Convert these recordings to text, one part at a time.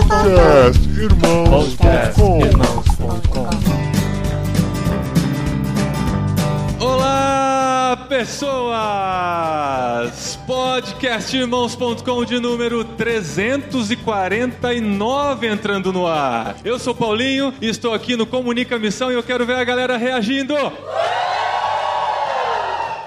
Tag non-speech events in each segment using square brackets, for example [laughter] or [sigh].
Podcast Irmãos. Podcast com. Irmãos.com. Olá, pessoas! Podcastirmãos.com de número 349 entrando no ar. Eu sou Paulinho e estou aqui no Comunica Missão e eu quero ver a galera reagindo.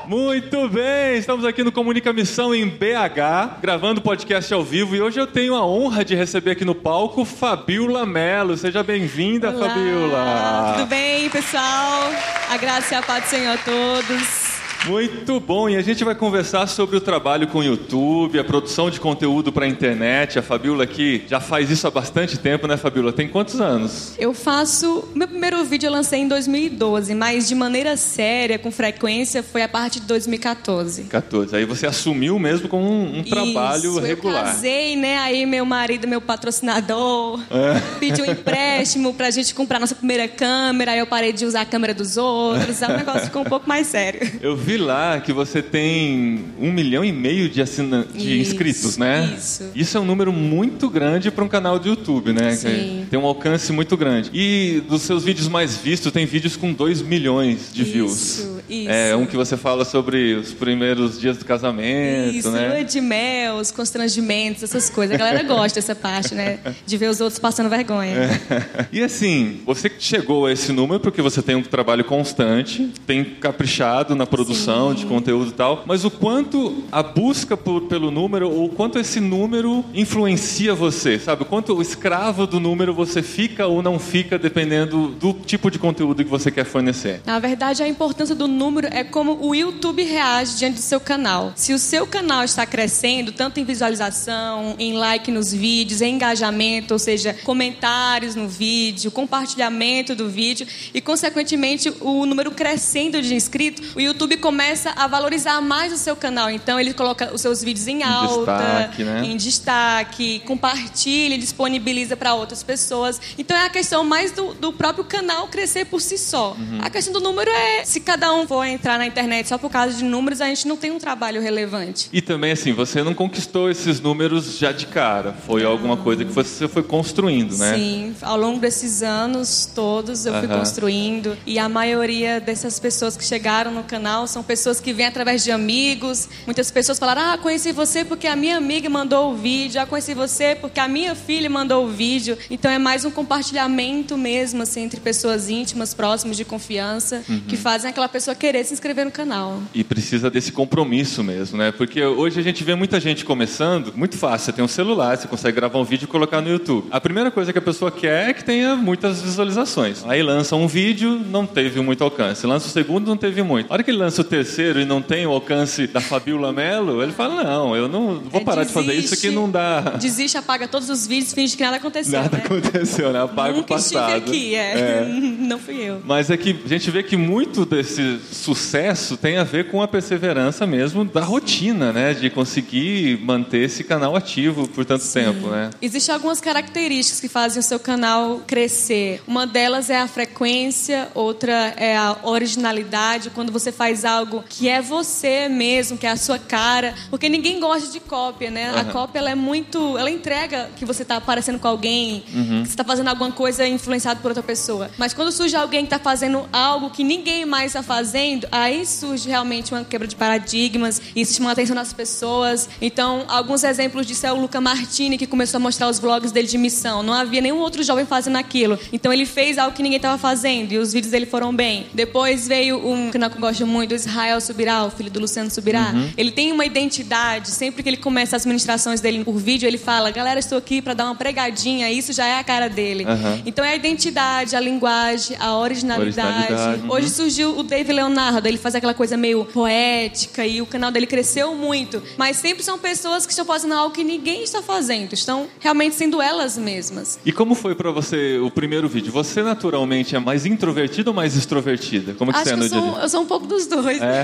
Muito bem, estamos aqui no Comunica Missão em BH, gravando podcast ao vivo e hoje eu tenho a honra de receber aqui no palco Fabiola Melo. Seja bem-vinda, Olá, Fabiola. Tudo bem, pessoal? A graça e a paz do Senhor a todos. Muito bom, e a gente vai conversar sobre o trabalho com o YouTube, a produção de conteúdo para a internet. A Fabiola aqui já faz isso há bastante tempo, né, Fabiola? Tem quantos anos? Eu faço. Meu primeiro vídeo eu lancei em 2012, mas de maneira séria, com frequência, foi a partir de 2014. 14. Aí você assumiu mesmo com um, um trabalho Isso, regular. Eu casei, né? Aí meu marido, meu patrocinador, É. pediu um [laughs] empréstimo pra gente comprar nossa primeira câmera. Aí eu parei de usar a câmera dos outros. Aí o negócio ficou um pouco mais sério. Eu vi lá que você tem um milhão e meio de, assina... de Isso, inscritos, né? isso. Isso é um número muito grande para um canal de YouTube, né? Sim. Tem um alcance muito grande. E dos seus vídeos mais vistos, tem vídeos com 2 milhões de views. Isso, isso. É um que você fala sobre os primeiros dias do casamento, Isso, né? lua de mel, os constrangimentos, essas coisas. A galera [laughs] gosta dessa parte, né? De ver os outros passando vergonha. [laughs] E assim, você chegou a esse número porque você tem um trabalho constante, tem caprichado na produção de conteúdo e tal, mas o quanto a busca por- pelo número, ou quanto esse número influencia você, sabe? O quanto o escravo do número você fica ou não fica dependendo do tipo de conteúdo que você quer fornecer. Na verdade, a importância do número é como o YouTube reage diante do seu canal. Se o seu canal está crescendo, tanto em visualização, em like nos vídeos, em engajamento, ou seja, comentários no vídeo, compartilhamento do vídeo e, consequentemente, o número crescendo de inscritos, o YouTube começa a valorizar mais o seu canal. Então, ele coloca os seus vídeos em, alta, destaque, né? em destaque, compartilha e disponibiliza para outras pessoas. Então é a questão mais do, do próprio canal crescer por si só. Uhum. A questão do número é, se cada um for entrar na internet só por causa de números, a gente não tem um trabalho relevante. E também assim, você não conquistou esses números já de cara, foi alguma coisa que você foi construindo, né? Sim, ao longo desses anos todos eu fui Aham. construindo e a maioria dessas pessoas que chegaram no canal são pessoas que vêm através de amigos. Muitas pessoas falaram: "Ah, conheci você porque a minha amiga mandou o vídeo, ah, conheci você porque a minha filha mandou o vídeo". Então é mais um compartilhamento mesmo assim entre pessoas íntimas, próximas de confiança, Uhum. que fazem aquela pessoa querer se inscrever no canal. E precisa desse compromisso mesmo, né? Porque hoje a gente vê muita gente começando, muito fácil. Você tem um celular, você consegue gravar um vídeo e colocar no YouTube. A primeira coisa que a pessoa quer é que tenha muitas visualizações. Aí lança um vídeo, não teve muito alcance. Lança o segundo, não teve muito. A hora que ele lança o terceiro e não tem o alcance da Fabiola Melo, ele fala: Não, eu não vou É, parar de fazer isso desiste. que não dá. Desiste, apaga todos os vídeos, finge que nada aconteceu, Nada né? aconteceu, né? Apaga o Nunca passado. estive aqui, é. [laughs] Não fui eu. Mas é que a gente vê que muito desse sucesso tem a ver com a perseverança mesmo da rotina, né? De conseguir manter esse canal ativo por tanto tempo, né? Existem algumas características que fazem o seu canal crescer. Uma delas é a frequência, outra é a originalidade, quando você faz algo que é você mesmo, que é a sua cara, porque ninguém gosta de cópia, né? A Aham. cópia ela é muito, ela entrega que você está aparecendo com alguém, Uhum. que você está fazendo alguma coisa influenciado por outra pessoa. Mas quando surge alguém que está fazendo algo que ninguém mais está fazendo, aí surge realmente uma quebra de paradigmas, e isso chama a atenção das pessoas. Então, alguns exemplos disso é o Luca Martini, que começou a mostrar os vlogs dele de missão. Não havia nenhum outro jovem fazendo aquilo. Então, ele fez algo que ninguém estava fazendo, e os vídeos dele foram bem. Depois veio um canal que eu gosto muito, Israel Subirá, o filho do Luciano Subirá. Ele tem uma identidade, sempre que ele começa as ministrações dele por vídeo, ele fala: Galera, estou aqui para dar uma pregadinha, isso já é a cara dele. Aham. Então, é a identidade, a linguagem, a originalidade. Originalidade, uhum. Hoje surgiu o Dave Leonardo, ele faz aquela coisa meio poética e o canal dele cresceu muito. Mas sempre são pessoas que estão fazendo algo que ninguém está fazendo, estão realmente sendo elas mesmas. E como foi pra você o primeiro vídeo? Você naturalmente é mais introvertida ou mais extrovertida? Como que Acho você é que no eu dia a sou, dia? eu sou um pouco dos dois. Mas É.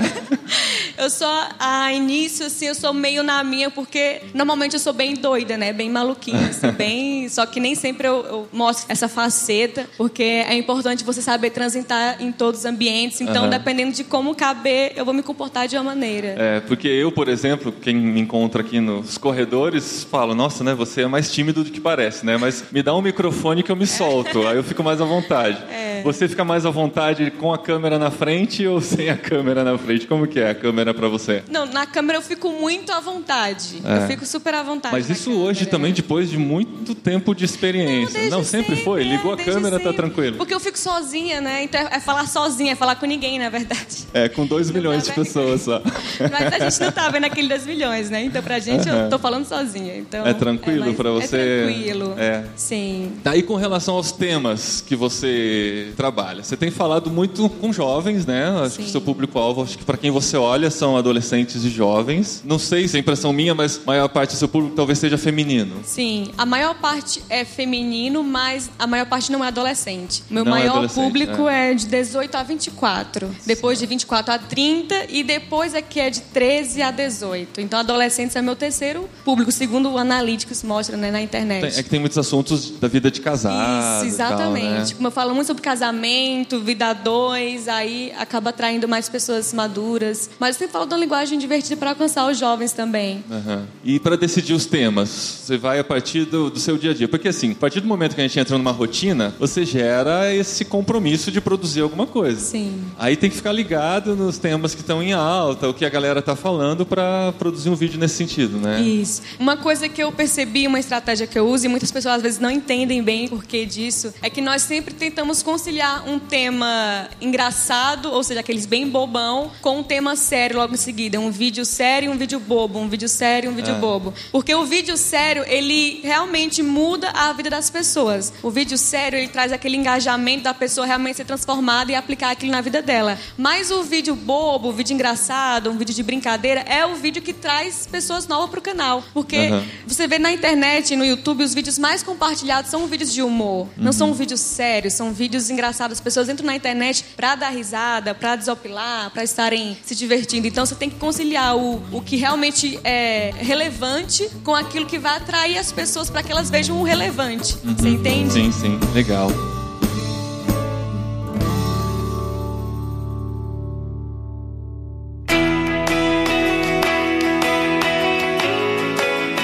[laughs] eu sou a início assim, eu sou meio na minha porque normalmente eu sou bem doida, né? Bem maluquinha, assim, [laughs] bem, só que nem sempre eu, eu mostro essa faceta, porque é importante você saber transitar em todos os ambientes. Então, Aham. dependendo de como caber, eu vou me comportar de uma maneira. É, porque eu, por exemplo, quem me encontra aqui nos corredores, fala, nossa, né, você é mais tímido do que parece, né? Mas me dá um microfone que eu me [laughs] solto, aí eu fico mais à vontade. É. Você fica mais à vontade com a câmera na frente ou sem a câmera na frente? Como que é a câmera pra você? Não, na câmera eu fico muito à vontade. É. Eu fico super à vontade. Mas isso hoje câmera. também, depois de muito tempo de experiência. desde Não, sempre, foi? Ligou a desde câmera, tá sempre. tranquilo. Porque eu fico sozinha, né? Então é falar sozinha, é falar com ninguém, na verdade. É, com 2 milhões de tá vendo? pessoas só. [laughs] Mas a gente não tá vendo aquele 2 milhões, né? Então pra gente eu tô falando sozinha. Então, É tranquilo mais- pra você? É tranquilo. É. Sim. Daí com relação aos temas que você trabalha, você tem falado muito com jovens, né? Acho que Sim. o seu público-alvo, acho que para quem você olha são adolescentes e jovens. Não sei se é impressão minha, mas a maior parte do seu público talvez seja feminino. Sim, a maior parte é feminino, mas a maior parte não é adolescente. Meu Não é maior adolescente, público é. de 18 a 24. Depois de 24 a 30 e depois aqui é de 13 a 18. Então adolescentes é meu terceiro público, segundo o Analytics mostra né, na internet. Tem- é que tem muitos assuntos da vida de casado. Isso, e tal, exatamente. né? Como eu falo muito sobre casamento, vida a dois, aí acaba atraindo mais pessoas maduras. Mas eu sempre falo de uma linguagem divertida para alcançar os jovens também. Aham. E para decidir os temas, você vai a partir do, do seu dia a dia. Porque assim, a partir do momento que a gente entra numa rotina, você gera esse compromisso de produzir alguma coisa. Sim. Aí tem que ficar ligado nos temas que estão em alta, o que a galera tá falando para produzir um vídeo nesse sentido, né? Isso. Uma coisa que eu percebi, uma estratégia que eu uso, e muitas pessoas às vezes não entendem bem o porquê disso, é que nós sempre tentamos conciliar um tema engraçado, ou seja, aqueles bem bobão, com um tema sério logo em seguida. Um vídeo sério e um vídeo bobo, um vídeo sério e um vídeo Ah. bobo. Porque o vídeo sério, ele realmente muda a vida das pessoas. O vídeo sério, ele traz aquele engajamento da pessoa realmente ser transformada e aplicar aquilo na vida dela. Mas o vídeo bobo, o vídeo engraçado, um vídeo de brincadeira, é o vídeo que traz pessoas novas pro canal. Porque Aham. você vê na internet, no YouTube, os vídeos mais compartilhados são vídeos de humor. Não são vídeos sérios, são vídeos engraçados. As pessoas entram na internet pra dar risada, pra desopilar, pra estarem se divertindo. Então você tem que conciliar o, o que realmente é relevante com aquilo que vai atrair as pessoas para que elas vejam o relevante. Você entende? Sim, sim, legal.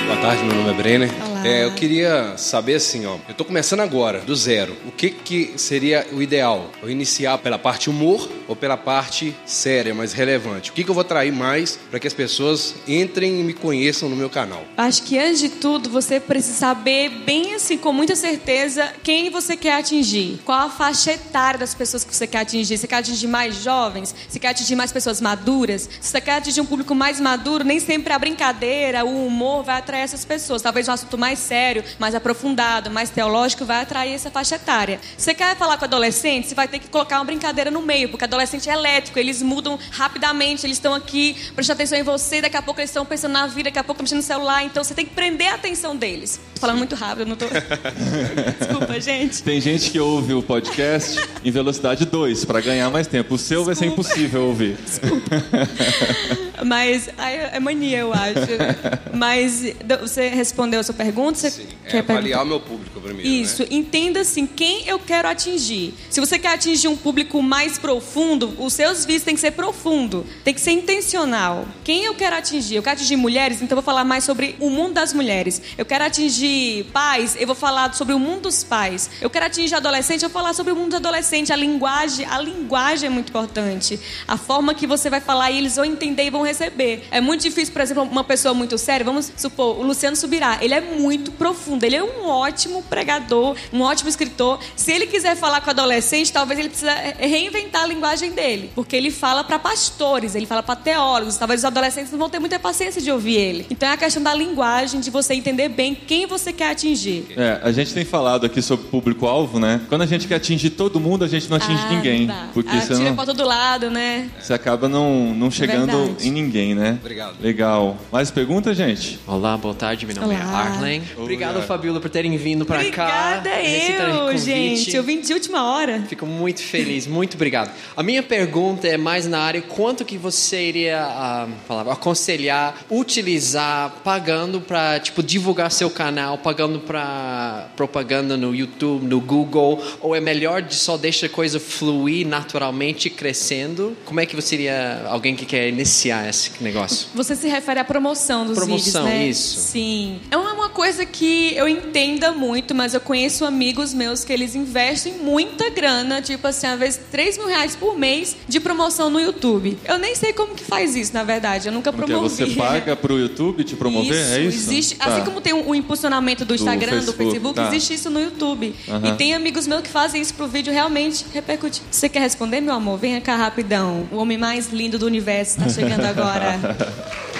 Boa tarde, meu nome é Brenner. Olá. É, eu queria saber assim, ó. Eu tô começando agora, do zero. O que que seria o ideal? Eu iniciar pela parte humor ou pela parte séria, mais relevante? O que que eu vou atrair mais para que as pessoas entrem e me conheçam no meu canal? Acho que antes de tudo você precisa saber bem assim, com muita certeza, quem você quer atingir. Qual a faixa etária das pessoas que você quer atingir. Você quer atingir mais jovens? Você quer atingir mais pessoas maduras? Se você quer atingir um público mais maduro, nem sempre a brincadeira, o humor vai atrair essas pessoas. Talvez um assunto mais sério, mais aprofundado, mais teológico vai atrair essa faixa etária. Você quer falar com adolescente? Você vai ter que colocar uma brincadeira no meio, porque adolescente é elétrico, eles mudam rapidamente, eles estão aqui prestando atenção em você, daqui a pouco eles estão pensando na vida, daqui a pouco mexendo no celular, então você tem que prender a atenção deles. Tô falando muito rápido, não tô. [laughs] Desculpa, gente. Tem gente que ouve o podcast em velocidade 2 para ganhar mais tempo. O seu vai ser Desculpa. impossível ouvir. Mas aí é mania, eu acho. [laughs] Mas você respondeu a sua pergunta? Você Sim, é quer avaliar perguntar? o meu público primeiro, Isso, né? entenda assim, quem eu quero atingir. Se você quer atingir um público mais profundo, os seus vídeos têm que ser profundo, tem que ser intencional. Quem eu quero atingir? Eu quero atingir mulheres, então eu vou falar mais sobre o mundo das mulheres. Eu quero atingir pais, eu vou falar sobre o mundo dos pais. Eu quero atingir adolescente, eu vou falar sobre o mundo do adolescente. A linguagem, a linguagem é muito importante. A forma que você vai falar e eles vão entender e vão receber. É muito difícil, por exemplo, uma pessoa muito séria, vamos supor, o Luciano Subirá, ele é muito profundo, ele é um ótimo pregador, um ótimo escritor. Se ele quiser falar com adolescente, talvez ele precisa reinventar a linguagem dele, porque ele fala para pastores, ele fala para teólogos, talvez os adolescentes não vão ter muita paciência de ouvir ele. Então é a questão da linguagem, de você entender bem quem você quer atingir. É, a gente tem falado aqui sobre público-alvo, né? Quando a gente quer atingir todo mundo, a gente não atinge Ah, ninguém. dá. Porque ah, você, tira não- pra todo lado, né? você acaba não, não chegando Verdade. em ninguém, né? Obrigado. Legal. Mais pergunta, gente? Olá, boa tarde. Meu nome é Olá. Arlen. Obrigado, Fabiola, por terem vindo para cá. Obrigada eu, gente. Eu vim de última hora. Fico muito feliz, muito obrigado. A minha pergunta é mais na área quanto que você iria ah, aconselhar, utilizar pagando para tipo divulgar seu canal, pagando para propaganda no YouTube, no Google, ou é melhor de só deixar a coisa fluir naturalmente crescendo? Como é que você iria alguém que quer iniciar esse negócio? Você se refere à promoção dos Promoção, vídeos, né? isso. Sim. É uma uma coisa que eu entenda muito, mas eu conheço amigos meus que eles investem muita grana, tipo assim, às vezes 3 mil reais por mês de promoção no YouTube. Eu nem sei como que faz isso, na verdade. Eu nunca Porque promovi. você [laughs] paga pro YouTube te promover? é isso? Existe, Tá. assim como tem o, impulsionamento do Instagram, do Facebook, Facebook, tá. existe isso no YouTube. Aham. E tem amigos meus que fazem isso pro vídeo realmente repercutir. Você quer responder, meu amor? Venha cá rapidão. O homem mais lindo do universo está chegando agora. [laughs]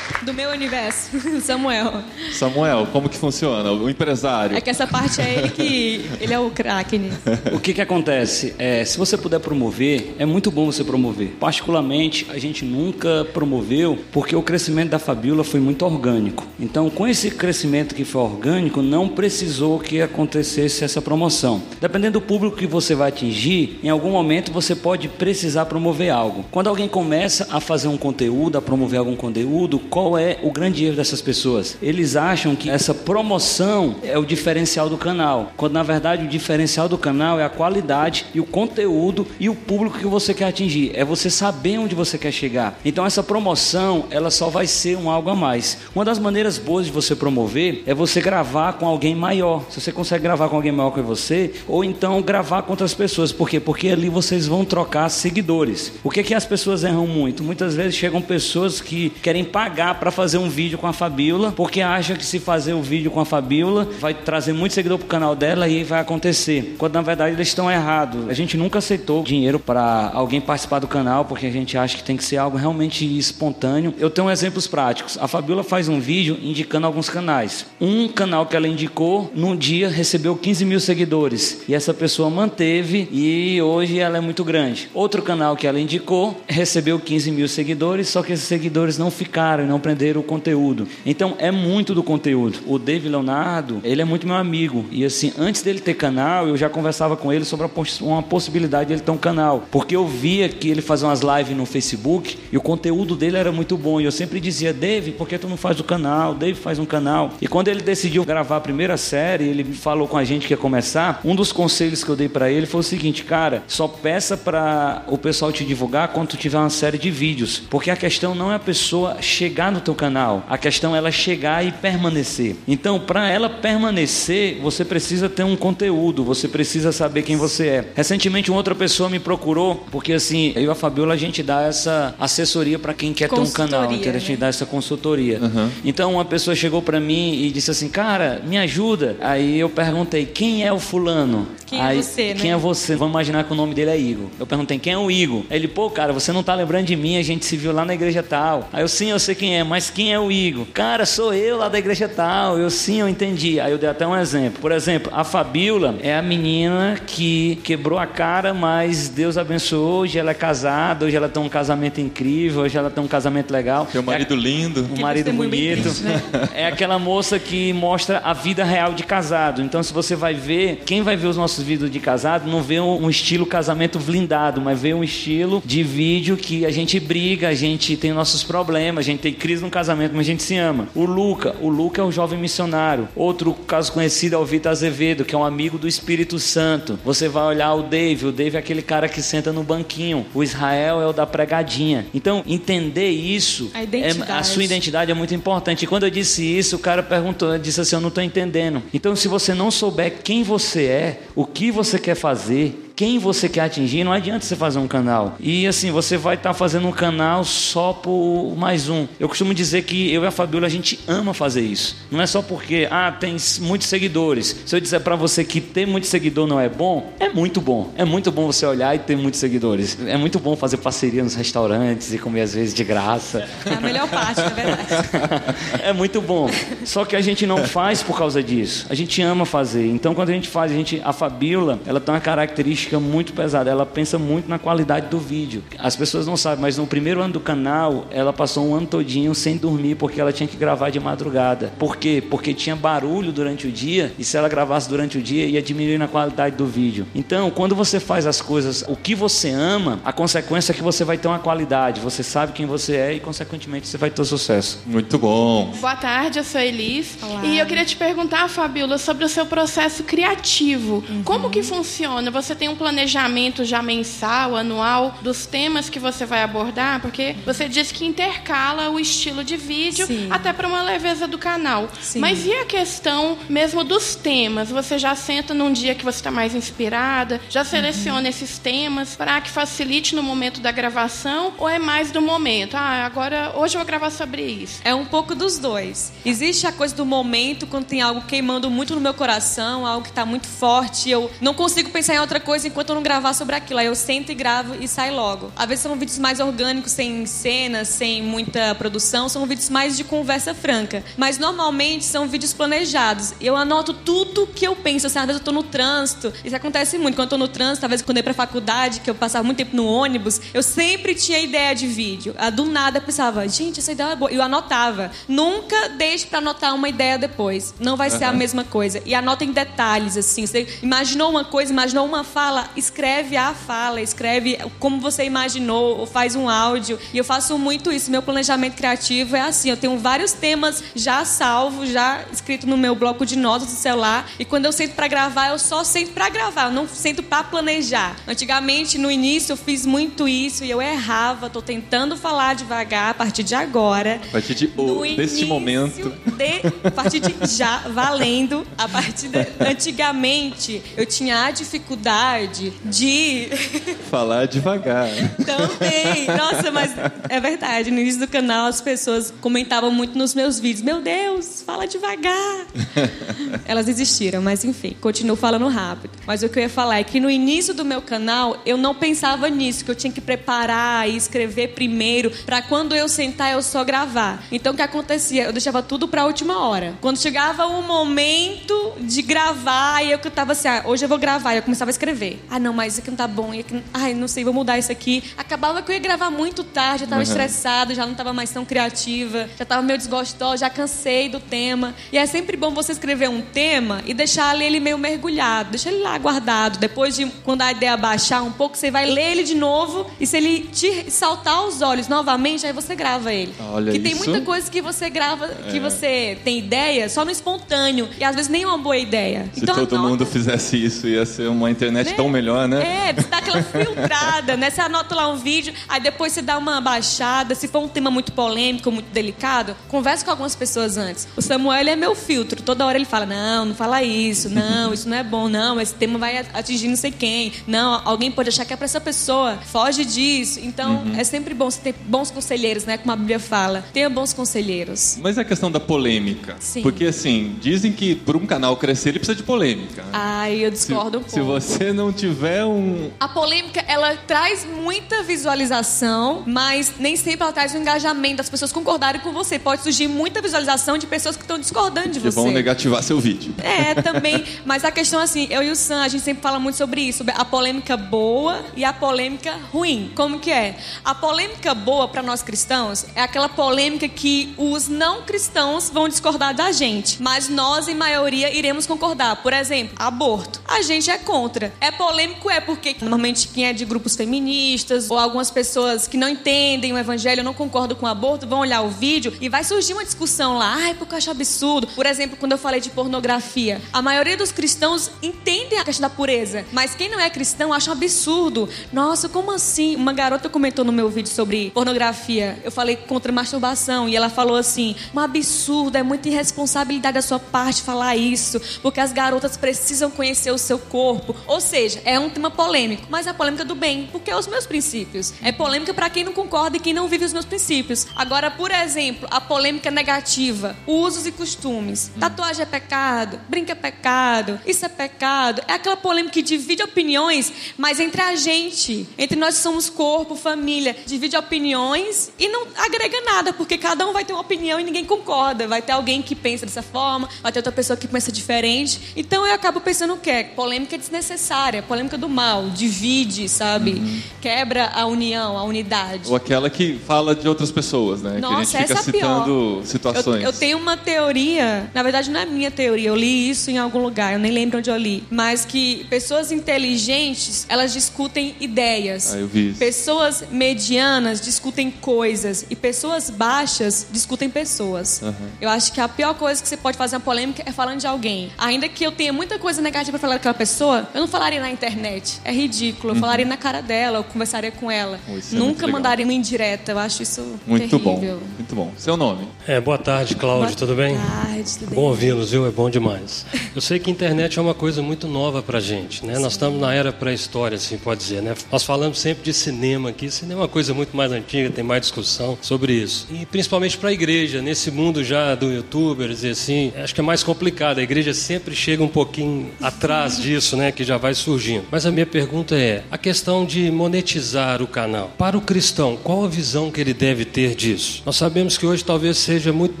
do meu universo, [laughs] Samuel. Samuel, como que funciona? O empresário. É que essa parte é ele que. Ele é o craque nisso. O que, que acontece? É, se você puder promover, é muito bom você promover. Particularmente, a gente nunca promoveu porque o crescimento da Fabiola foi muito orgânico. Então, com esse crescimento que foi orgânico, não precisou que acontecesse essa promoção. Dependendo do público que você vai atingir, em algum momento você pode precisar promover algo. Quando alguém começa a fazer um conteúdo, a promover algum conteúdo, qual é o grande erro dessas pessoas? Eles acham que essa promoção é o diferencial do canal, quando na verdade o diferencial do canal é a qualidade e o conteúdo e o público que você quer atingir. É você saber onde você quer chegar. Então essa promoção, ela só vai ser um algo a mais. Uma das maneiras boas de você promover é você gravar com alguém maior. Se você consegue gravar com alguém maior que você, ou então gravar com outras pessoas. Por quê? Porque ali vocês vão trocar seguidores. O que que as pessoas erram muito? Muitas vezes chegam pessoas que querem pagar para fazer um vídeo com a Fabiola, porque acham que se fazer o vídeo com a Fabiola vai trazer muito seguidor pro canal dela e vai acontecer. Quando na verdade eles estão errados. A gente nunca aceitou dinheiro para alguém participar do canal, porque a gente acha que tem que ser algo realmente espontâneo. Eu tenho exemplos práticos. A Fabiola faz um vídeo indicando alguns canais. Um canal que ela indicou, num dia recebeu 15 mil seguidores. E essa pessoa manteve e hoje ela é muito grande. Outro canal que ela indicou recebeu 15 mil seguidores, só que esses seguidores não ficaram, não prenderam o conteúdo. Então é muito do conteúdo. O David Leonardo, ele é muito meu amigo. E assim, antes dele ter canal, eu já conversava com ele sobre uma possibilidade de ele ter um canal. Porque eu via que ele fazia umas lives no Facebook e o conteúdo dele era muito bom. E eu sempre dizia, Dave, por que tu não faz o canal? Dave faz um canal. E quando ele decidiu gravar a primeira série, ele falou com a gente que ia começar. Um dos conselhos que eu dei para ele foi o seguinte, cara, só peça para o pessoal te divulgar quando tu tiver uma série de vídeos. Porque a questão não é a pessoa chegar no teu canal, a questão é ela chegar e permanecer. Então, para ela permanecer, você precisa ter um conteúdo, você precisa saber quem você é. Recentemente, uma outra pessoa me procurou, porque assim, eu e a Fabiola a gente dá essa assessoria para quem quer ter um canal, entendeu? a gente né? dá essa consultoria. Então, uma pessoa chegou para mim e disse assim, cara, me ajuda. Aí eu perguntei, quem é o fulano? Quem é Aí, você, né? Quem é você? Vamos imaginar que o nome dele é Igor. Eu perguntei, quem é o Igor? Aí ele, pô, cara, você não tá lembrando de mim, a gente se viu lá na igreja tal. Aí eu, sim, eu sei quem é, mas quem é o Igor? Cara, sou eu lá da igreja tal. Eu, sim, eu entendi. Aí eu dei até um exemplo. Por exemplo, a Fabiola é a menina que quebrou a cara, mas Deus abençoou. Hoje ela é casada, hoje ela tem um casamento incrível, hoje ela tem um casamento legal. Teu marido lindo. Um Que marido bonito. né? É aquela moça que mostra a vida real de casado. Então, se você vai ver, quem vai ver os nossos vídeos de casado não vê um, um estilo casamento blindado, mas vê um estilo de vídeo que a gente briga, a gente tem nossos problemas, a gente tem crise no casamento, mas a gente se ama. O Luca, o Luca é o jovem missionário. Outro caso conhecido é o Vitor Azevedo, que é um amigo do Espírito Santo. Você vai olhar o Dave, o Dave é aquele cara que senta no banquinho. O Israel é o da pregadinha. Então, entender isso, A é- a sua identidade é muito importante. E quando eu disse isso, o cara perguntou, disse assim: Eu não estou entendendo. Então, se você não souber quem você é, o que você quer fazer, quem você quer atingir, não adianta você fazer um canal. E assim, você vai estar fazendo um canal só por mais um. Eu costumo dizer que eu e a Fabiola, a gente ama fazer isso. Não é só porque, ah, tem muitos seguidores. Se eu disser para você que ter muito seguidor não é bom, é muito bom. É muito bom você olhar e ter muitos seguidores. É muito bom fazer parceria nos restaurantes e comer às vezes de graça. É a melhor parte, na verdade. [laughs] é muito bom. Só que a gente não faz por causa disso. A gente ama fazer. Então, quando a gente faz, a gente, a Fabiola, ela tem uma característica crítica muito pesada. Ela pensa muito na qualidade do vídeo. As pessoas não sabem, mas no primeiro ano do canal, ela passou um ano todinho sem dormir porque ela tinha que gravar de madrugada. Por quê? Porque tinha barulho durante o dia e se ela gravasse durante o dia ia diminuir na qualidade do vídeo. Então, quando você faz as coisas, o que você ama, a consequência é que você vai ter uma qualidade. Você sabe quem você é e, consequentemente, você vai ter sucesso. Muito bom. Boa tarde, eu sou Elis. E eu queria te perguntar, Fabiola, sobre o seu processo criativo. Como que funciona? Você tem um planejamento já mensal, anual, dos temas que você vai abordar? Porque você disse que intercala o estilo de vídeo Sim. até para uma leveza do canal. Sim. Mas e a questão mesmo dos temas? Você já senta num dia que você está mais inspirada, já seleciona esses temas para que facilite no momento da gravação ou é mais do momento? Ah, agora hoje eu vou gravar sobre isso. É um pouco dos dois. Existe a coisa do momento, quando tem algo queimando muito no meu coração, algo que está muito forte, eu não consigo pensar em outra coisa enquanto eu não gravar sobre aquilo. Aí eu sento e gravo e sai logo. Às vezes são vídeos mais orgânicos, sem cenas, sem muita produção, são vídeos mais de conversa franca. Mas normalmente são vídeos planejados. Eu anoto tudo que eu penso. Assim, às vezes eu tô no trânsito. Isso acontece muito. Quando eu tô no trânsito, às vezes quando eu ia pra faculdade, que eu passava muito tempo no ônibus, eu sempre tinha ideia de vídeo. Ah, Do nada eu pensava, gente, essa ideia é boa. E eu anotava. Nunca deixe pra anotar uma ideia depois. Não vai ser a mesma coisa. E anota em detalhes, assim. Você imaginou uma coisa, imaginou uma fala, escreve a fala, escreve como você imaginou, ou faz um áudio. E eu faço muito isso. Meu planejamento criativo é assim. Eu tenho vários temas já salvos, já escrito no meu bloco de notas do celular. E quando eu sento pra gravar, eu só sento pra gravar. Eu não sento pra planejar. Antigamente, no início, eu fiz muito isso e eu errava. Tô tentando falar devagar a partir de agora. A partir de, No o- deste início momento. de- a partir de já, valendo. A partir de, antigamente, eu tinha a dificuldade de [laughs] Falar devagar. também. Nossa, mas é verdade. No início do canal, as pessoas comentavam muito nos meus vídeos: Meu Deus, fala devagar. [laughs] Elas desistiram, mas enfim, continuo falando rápido. Mas o que eu ia falar é que no início do meu canal, eu não pensava nisso, que eu tinha que preparar e escrever primeiro, para quando eu sentar, eu só gravar. Então o que acontecia? Eu deixava tudo pra última hora. Quando chegava o momento de gravar, e eu que tava assim, ah, hoje eu vou gravar, e eu começava a escrever. Ah, não, mas isso aqui não tá bom, aqui, ai, não sei, vou mudar isso aqui. Acabava que eu ia gravar muito tarde, eu tava estressada, já não tava mais tão criativa, já tava meio desgostosa, já cansei do tema. E é sempre bom você escrever um tema e deixar ali ele meio mergulhado, deixa ele lá guardado. Depois de quando a ideia baixar um pouco, você vai ler ele de novo e se ele te saltar aos olhos novamente, aí você grava ele. Olha que tem isso. muita coisa que você grava, que você tem ideia só no espontâneo e às vezes nem é uma boa ideia. Se todo anota. mundo fizesse isso, ia ser uma internet? Tão melhor, né? É, você dá aquela filtrada, né? Você anota lá um vídeo, aí depois você dá uma baixada. Se for um tema muito polêmico, muito delicado, conversa com algumas pessoas antes. O Samuel ele é meu filtro. Toda hora ele fala: não, não fala isso, não, isso não é bom, não, esse tema vai atingir não sei quem. Não, alguém pode achar que é pra essa pessoa. Foge disso. Então, é sempre bom você ter bons conselheiros, né? Como a Bíblia fala. Tenha bons conselheiros. Mas a questão da polêmica. Sim. Porque assim, dizem que para um canal crescer ele precisa de polêmica. né? Ai, eu se, discordo um pouco. se você não tiver um. A polêmica, ela traz muita visualização, mas nem sempre ela traz o engajamento das pessoas concordarem com você. Pode surgir muita visualização de pessoas que estão discordando de que você. vão negativar seu vídeo. É, também. Mas a questão assim, eu e o Sam, a gente sempre fala muito sobre isso, sobre a polêmica boa e a polêmica ruim. Como que é? A polêmica boa para nós cristãos é aquela polêmica que os não cristãos vão discordar da gente, mas nós em maioria iremos concordar. Por exemplo, aborto. A gente é contra. É polêmico é porque normalmente quem é de grupos feministas ou algumas pessoas que não entendem o evangelho, não concordam com o aborto, vão olhar o vídeo e vai surgir uma discussão lá. Ai, porque eu acho absurdo. Por exemplo, quando eu falei de pornografia, a maioria dos cristãos entendem a questão da pureza, mas quem não é cristão acha um absurdo. Nossa, como assim? Uma garota comentou no meu vídeo sobre pornografia. Eu falei contra masturbação e ela falou assim: um absurdo, é muita irresponsabilidade da sua parte falar isso, porque as garotas precisam conhecer o seu corpo. Ou seja, é um tema polêmico, mas é a polêmica do bem, porque é os meus princípios. É polêmica para quem não concorda e quem não vive os meus princípios. Agora, por exemplo, a polêmica negativa, usos e costumes. Tatuagem é pecado, brinca é pecado, isso é pecado. É aquela polêmica que divide opiniões, mas entre a gente, entre nós que somos corpo, família, divide opiniões e não agrega nada, porque cada um vai ter uma opinião e ninguém concorda. Vai ter alguém que pensa dessa forma, vai ter outra pessoa que pensa diferente. Então eu acabo pensando o quê? Polêmica é desnecessária. Contrária, polêmica do mal, divide, sabe? Quebra a união, a unidade. Ou aquela que fala de outras pessoas, né? Nossa, que a gente fica essa é a pior. citando situações. Eu, eu tenho uma teoria, na verdade não é minha teoria, eu li isso em algum lugar, eu nem lembro onde eu li, mas que pessoas inteligentes, elas discutem ideias. Ah, eu vi isso. Pessoas medianas discutem coisas e pessoas baixas discutem pessoas. Eu acho que a pior coisa que você pode fazer uma polêmica é falando de alguém. Ainda que eu tenha muita coisa negativa pra falar daquela pessoa, eu não falaria na internet. É ridículo. Eu falaria na cara dela, eu conversaria com ela. Oh, isso é Nunca legal. mandaria uma indireta. Eu acho isso Muito bom. terrível. Muito bom. Seu nome? É, boa tarde, Cláudio, Boa tudo bem? tarde, tudo bem? Bom ouvi-los, viu? É bom demais. Eu sei que a internet é uma coisa muito nova pra gente, né? Nós estamos na era pré-história, assim pode dizer, né? Nós falamos sempre de cinema aqui. Cinema é uma coisa muito mais antiga, tem mais discussão sobre isso. E principalmente pra igreja, nesse mundo já do youtubers e assim, acho que é mais complicado. A igreja sempre chega um pouquinho atrás disso, né? Que já vai surgindo. Mas a minha pergunta é, a questão de monetizar o canal. Para o cristão, qual a visão que ele deve ter disso? Nós sabemos que hoje talvez seja muito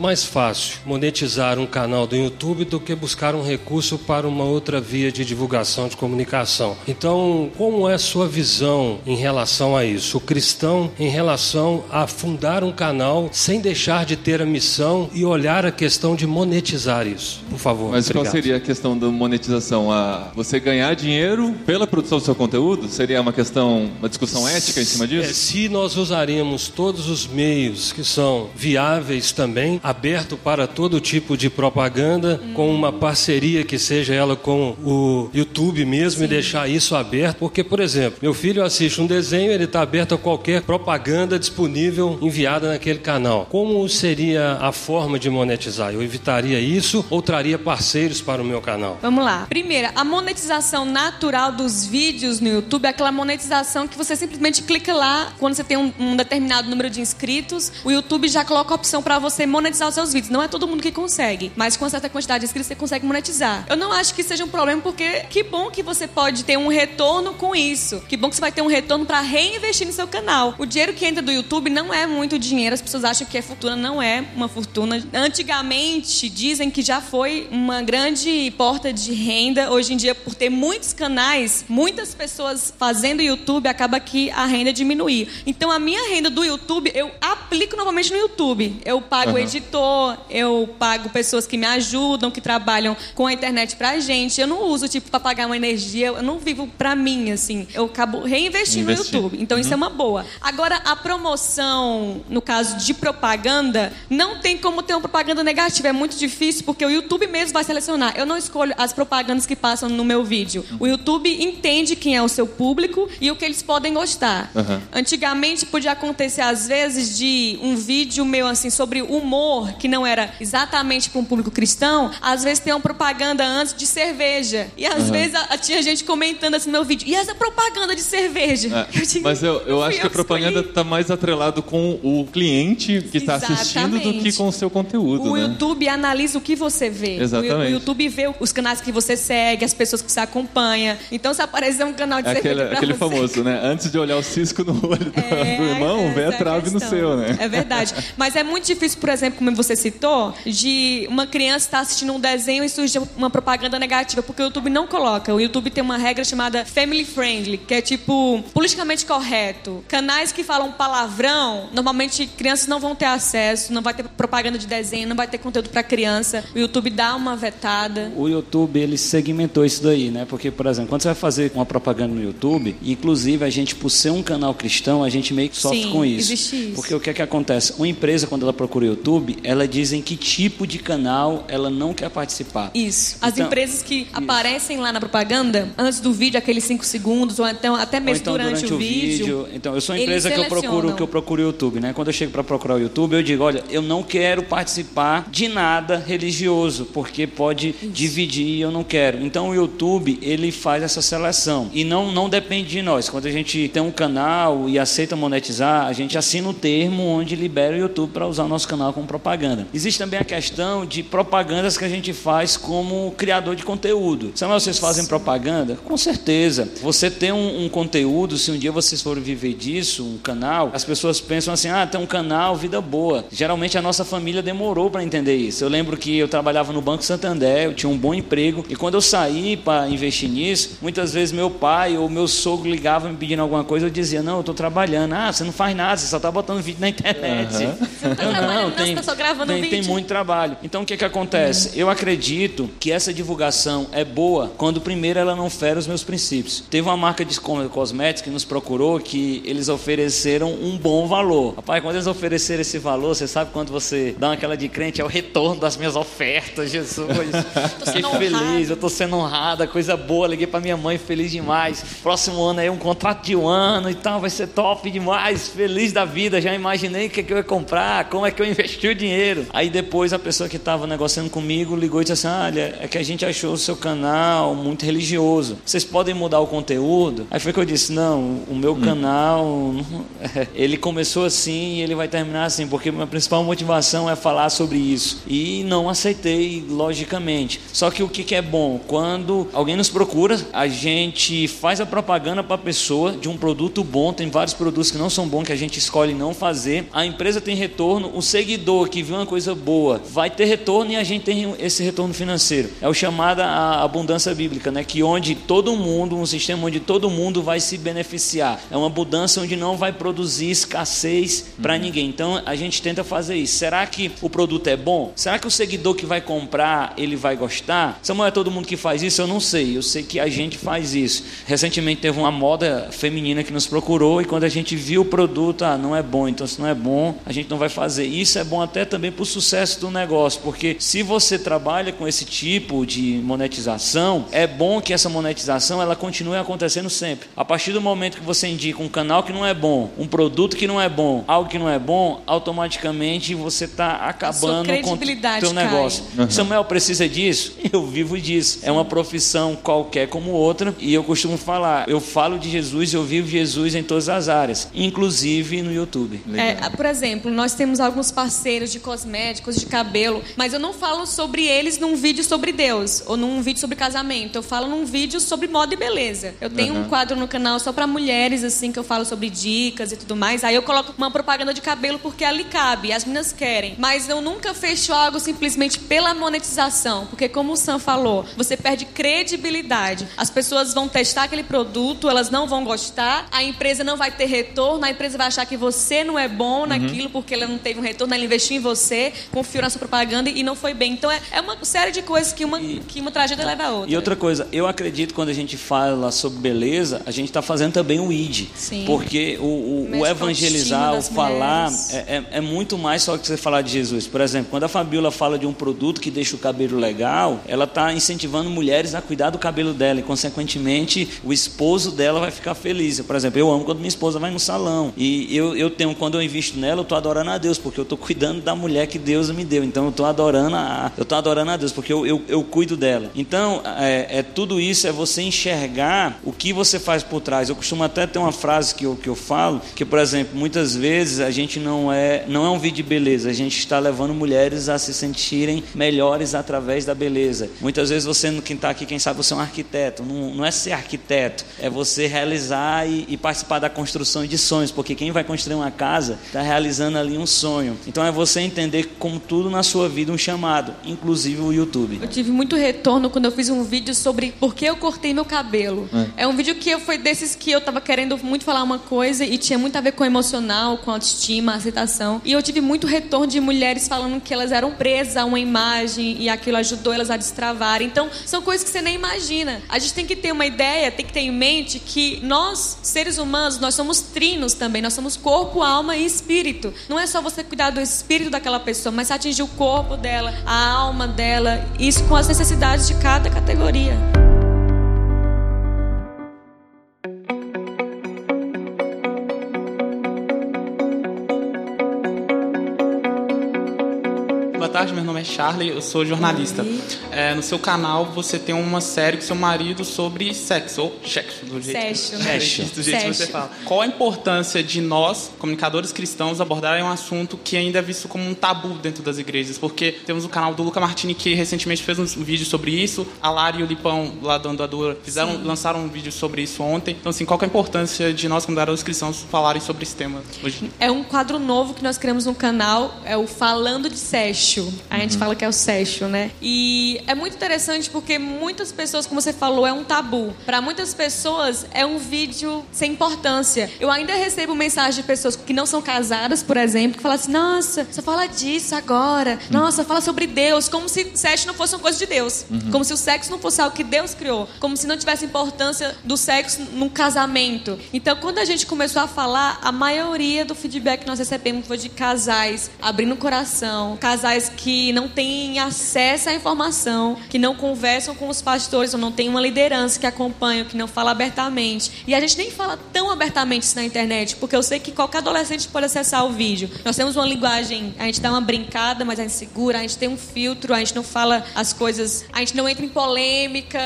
mais fácil monetizar um canal do YouTube do que buscar um recurso para uma outra via de divulgação de comunicação. Então, como é a sua visão em relação a isso? O cristão em relação a fundar um canal sem deixar de ter a missão e olhar a questão de monetizar isso. Por favor. Mas qual obrigado. seria a questão da monetização? A você ganhar dinheiro pela produção do seu conteúdo? Seria uma questão, uma discussão ética em cima É, disso? se nós usaremos todos os meios que são viáveis também, aberto para todo tipo de propaganda, com uma parceria que seja ela com o YouTube mesmo e deixar isso aberto, porque, por exemplo, meu filho assiste um desenho, ele está aberto a qualquer propaganda disponível enviada naquele canal. Como seria a forma de monetizar? Eu evitaria isso ou traria parceiros para o meu canal? Vamos lá. Primeira, a monetização natural dos vídeos no YouTube é aquela monetização que você simplesmente clica lá quando você tem um, um determinado número de inscritos. O YouTube já coloca a opção para você monetizar os seus vídeos. Não é todo mundo que consegue, mas com certa quantidade de inscritos você consegue monetizar. Eu não acho que seja um problema porque que bom que você pode ter um retorno com isso. Que bom que você vai ter um retorno para reinvestir no seu canal. O dinheiro que entra do YouTube não é muito dinheiro. As pessoas acham que é fortuna, não é uma fortuna. Antigamente dizem que já foi uma grande porta de renda. Hoje em dia, por ter muitos canais, muitas pessoas fazendo YouTube, acaba que a renda diminui. Então, a minha renda do YouTube, eu aplico novamente no YouTube. Eu pago editor, eu pago pessoas que me ajudam, que trabalham com a internet pra gente. Eu não uso, tipo, pra pagar uma energia. Eu não vivo pra mim, assim. Eu acabo reinvestindo Investir. no YouTube. Então, isso é uma boa. Agora, a promoção, no caso de propaganda, não tem como ter uma propaganda negativa. É muito difícil, porque o YouTube mesmo vai selecionar. Eu não escolho as propagandas que passam no meu vídeo. O YouTube entende quem é o seu público e o que eles podem gostar. Aham. Antigamente podia acontecer, às vezes, de um vídeo meu, assim, sobre humor, que não era exatamente para um público cristão, às vezes tem uma propaganda antes de cerveja. E às vezes a- tinha gente comentando assim no meu vídeo, e essa propaganda de cerveja? É, [laughs] Eu digo, mas eu, eu "Não acho que a propaganda escolhi." está mais atrelado com o cliente que está assistindo do que com o seu conteúdo, O né? YouTube analisa o que você vê. Exatamente. O, o YouTube vê os canais que você segue, as pessoas que você acompanha. Então, se aparecer um canal de É cerveja aquele, aquele você- famoso, né? Antes de olhar o cisco no olho do, [laughs] É, do irmão, vê a é trave no seu, né? É verdade. Mas é muito difícil, por exemplo, como você citou, de uma criança estar assistindo um desenho e surge uma propaganda negativa, porque o YouTube não coloca. O YouTube tem uma regra chamada family friendly, que é tipo politicamente correto. Canais que falam palavrão, normalmente crianças não vão ter acesso, não vai ter propaganda de desenho, não vai ter conteúdo para criança. O YouTube dá uma vetada. O YouTube ele segmentou isso daí, né? Porque, por exemplo, quando você vai fazer uma propaganda no YouTube, inclusive a gente, por ser um canal cristão, a gente meio que sofre Sim, com isso. isso. Porque o que é que acontece? Uma empresa, quando ela procura o YouTube, ela diz em que tipo de canal ela não quer participar. Isso. As Então, empresas que aparecem lá na propaganda, antes do vídeo, aqueles 5 segundos, ou então até Ou mesmo então durante, o vídeo. Então, eu sou uma empresa que eu procuro que eu procuro o YouTube, né? Quando eu chego para procurar o YouTube, eu digo, olha, eu não quero participar de nada religioso, porque pode dividir e eu não quero. Então o YouTube, ele faz essa seleção e não não depende de nós. Quando a gente tem um canal e aceita monetizar, a gente assina o termo onde libera o YouTube para usar o nosso canal como propaganda. Existe também a questão de propagandas que a gente faz como criador de conteúdo. Samuel, vocês fazem propaganda? Com certeza. Você tem um, um conteúdo, se um dia vocês forem viver disso, um canal, as pessoas pensam assim: ah, tem um canal, vida boa. Geralmente a nossa família demorou para entender isso. Eu lembro que eu trabalhava no Banco Santander, eu tinha um bom emprego, e quando eu saí para investir nisso, isso. Muitas vezes meu pai ou meu sogro ligava me pedindo alguma coisa, eu dizia, não, eu estou trabalhando. Ah, você não faz nada, você só está botando vídeo na internet. Você não tá não, tem, tá só gravando tem, tem vídeo. muito trabalho. Então o que, que acontece? Eu acredito que essa divulgação é boa quando primeiro ela não fere os meus princípios. Teve uma marca de co- cosméticos que nos procurou que eles ofereceram um bom valor. Rapaz, quando eles ofereceram esse valor, você sabe quando você dá aquela de crente, é o retorno das minhas ofertas, Jesus. [laughs] Fiquei sendo feliz, honrado. eu tô sendo honrada, coisa boa. Liguei pra minha mãe, feliz demais. Próximo ano aí um contrato de um ano e tal, vai ser top demais, feliz da vida. Já imaginei o que, que eu ia comprar, como é que eu investi o dinheiro. Aí depois a pessoa que estava negociando comigo ligou e disse assim: Olha, é que a gente achou o seu canal muito religioso. Vocês podem mudar o conteúdo? Aí foi que eu disse: Não, o meu canal, [laughs] ele começou assim e ele vai terminar assim, porque minha principal motivação é falar sobre isso. E não aceitei, logicamente. Só que o que, que é bom? Quando alguém nos procura, a gente faz a propaganda para a pessoa de um produto bom. Tem vários produtos que não são bons que a gente escolhe não fazer. A empresa tem retorno, o seguidor que viu uma coisa boa vai ter retorno e a gente tem esse retorno financeiro. É o chamado a abundância bíblica, né? Que onde todo mundo, um sistema onde todo mundo vai se beneficiar. É uma abundância onde não vai produzir escassez para ninguém. Então a gente tenta fazer isso. Será que o produto é bom? Será que o seguidor que vai comprar ele vai gostar? Samuel é todo mundo que faz isso? Eu não sei. Eu sei que a gente faz isso. Recentemente teve uma moda feminina que nos procurou e quando a gente viu o produto, ah, não é bom. Então se não é bom, a gente não vai fazer. Isso é bom até também para o sucesso do negócio, porque se você trabalha com esse tipo de monetização, é bom que essa monetização ela continue acontecendo sempre. A partir do momento que você indica um canal que não é bom, um produto que não é bom, algo que não é bom, automaticamente você está acabando com o teu cai. negócio. Samuel precisa disso? [laughs] Eu vivo disso. É uma profissão qualquer como outra e eu costumo falar, eu falo de Jesus, eu vivo Jesus em todas as áreas, inclusive no YouTube. É, por exemplo, nós temos alguns parceiros de cosméticos, de cabelo, mas eu não falo sobre eles num vídeo sobre Deus ou num vídeo sobre casamento. Eu falo num vídeo sobre moda e beleza. Eu tenho um quadro no canal só para mulheres, assim, que eu falo sobre dicas e tudo mais. Aí eu coloco uma propaganda de cabelo porque ali cabe, as meninas querem. Mas eu nunca fecho algo simplesmente pela monetização, porque como o Sam falou, você perde credibilidade. As pessoas vão testar aquele produto, elas não vão gostar, a empresa não vai ter retorno, a empresa vai achar que você não é bom naquilo porque ela não teve um retorno, ela investiu em você, confiou na sua propaganda e não foi bem. Então é, é uma série de coisas que uma, que uma tragédia leva a outra. E outra coisa, eu acredito que quando a gente fala sobre beleza, a gente está fazendo também o ID. Sim. Porque o, o- o evangelizar, o falar, é, é- é muito mais só que você falar de Jesus. Por exemplo, quando a Fabiola fala de um produto que deixa o cabelo legal, ela está incentivando mulheres a cuidar do cabelo dela e, consequentemente, o esposo dela vai ficar feliz. Por exemplo, eu amo quando minha esposa vai no salão. E eu, eu tenho, quando eu invisto nela, eu estou adorando a Deus, porque eu estou cuidando da mulher que Deus me deu. Então eu estou adorando a, eu tô adorando a Deus, porque eu, eu, eu cuido dela. Então, é, é tudo isso é você enxergar o que você faz por trás. Eu costumo até ter uma frase que eu, que eu falo, que, por exemplo, muitas vezes a gente não é, não é um vídeo de beleza, a gente está levando mulheres a se sentirem melhores através da beleza. Muitas vezes você, quem está aqui, quem sabe você é um arquiteto. Não, não é ser arquiteto, é você realizar e, e participar da construção de sonhos, porque quem vai construir uma casa está realizando ali um sonho. Então é você entender como tudo na sua vida um chamado, inclusive o YouTube. Eu tive muito retorno quando eu fiz um vídeo sobre por que eu cortei meu cabelo. É, um vídeo que eu, foi desses que eu tava querendo muito falar uma coisa e tinha muito a ver com o emocional, com a autoestima, a aceitação. E eu tive muito retorno de mulheres falando que elas eram presas a uma imagem e aquilo ajudou elas a destravar. Então, são coisas que você nem imagina. A gente tem que ter uma ideia, tem que ter em mente que nós, seres humanos, nós somos trinos também. Nós somos corpo, alma e espírito. Não é só você cuidar do espírito daquela pessoa, mas atingir o corpo dela, a alma dela, isso com as necessidades de cada categoria. Boa tarde, meu nome é Charlie, eu sou jornalista. É, no seu canal você tem uma série com seu marido sobre sexo, ou sexo, do jeito, Sexo, do né? jeito, do jeito que você Sexo. fala. Qual a importância de nós, comunicadores cristãos, abordarem um assunto que ainda é visto como um tabu dentro das igrejas? Porque temos o canal do Luca Martini que recentemente fez um vídeo sobre isso, a Lara e o Lipão, lá da Andadura, fizeram, lançaram um vídeo sobre isso ontem. Então, assim, qual que é a importância de nós, comunicadores cristãos, falarem sobre esse tema hoje? É um quadro novo que nós criamos no canal, é o Falando de Sexo. A gente fala que é o Sexo, né? E E é muito interessante porque muitas pessoas, como você falou, é um tabu. Para muitas pessoas é um vídeo sem importância. Eu ainda recebo mensagem de pessoas que não são casadas, por exemplo, que falam assim: "Nossa, você fala disso agora. Nossa, fala sobre Deus", como se sexo não fosse uma coisa de Deus. Como se o sexo não fosse algo que Deus criou, como se não tivesse importância do sexo num casamento. Então, quando a gente começou a falar, a maioria do feedback que nós recebemos foi de casais abrindo o coração, casais que não têm acesso à informação, que não conversam com os pastores, ou não tem uma liderança que acompanha, que não fala abertamente. E a gente nem fala tão abertamente isso na internet, porque eu sei que qualquer adolescente pode acessar o vídeo. Nós temos uma linguagem, a gente dá uma brincada, mas a gente segura, a gente tem um filtro, a gente não fala as coisas, a gente não entra em polêmica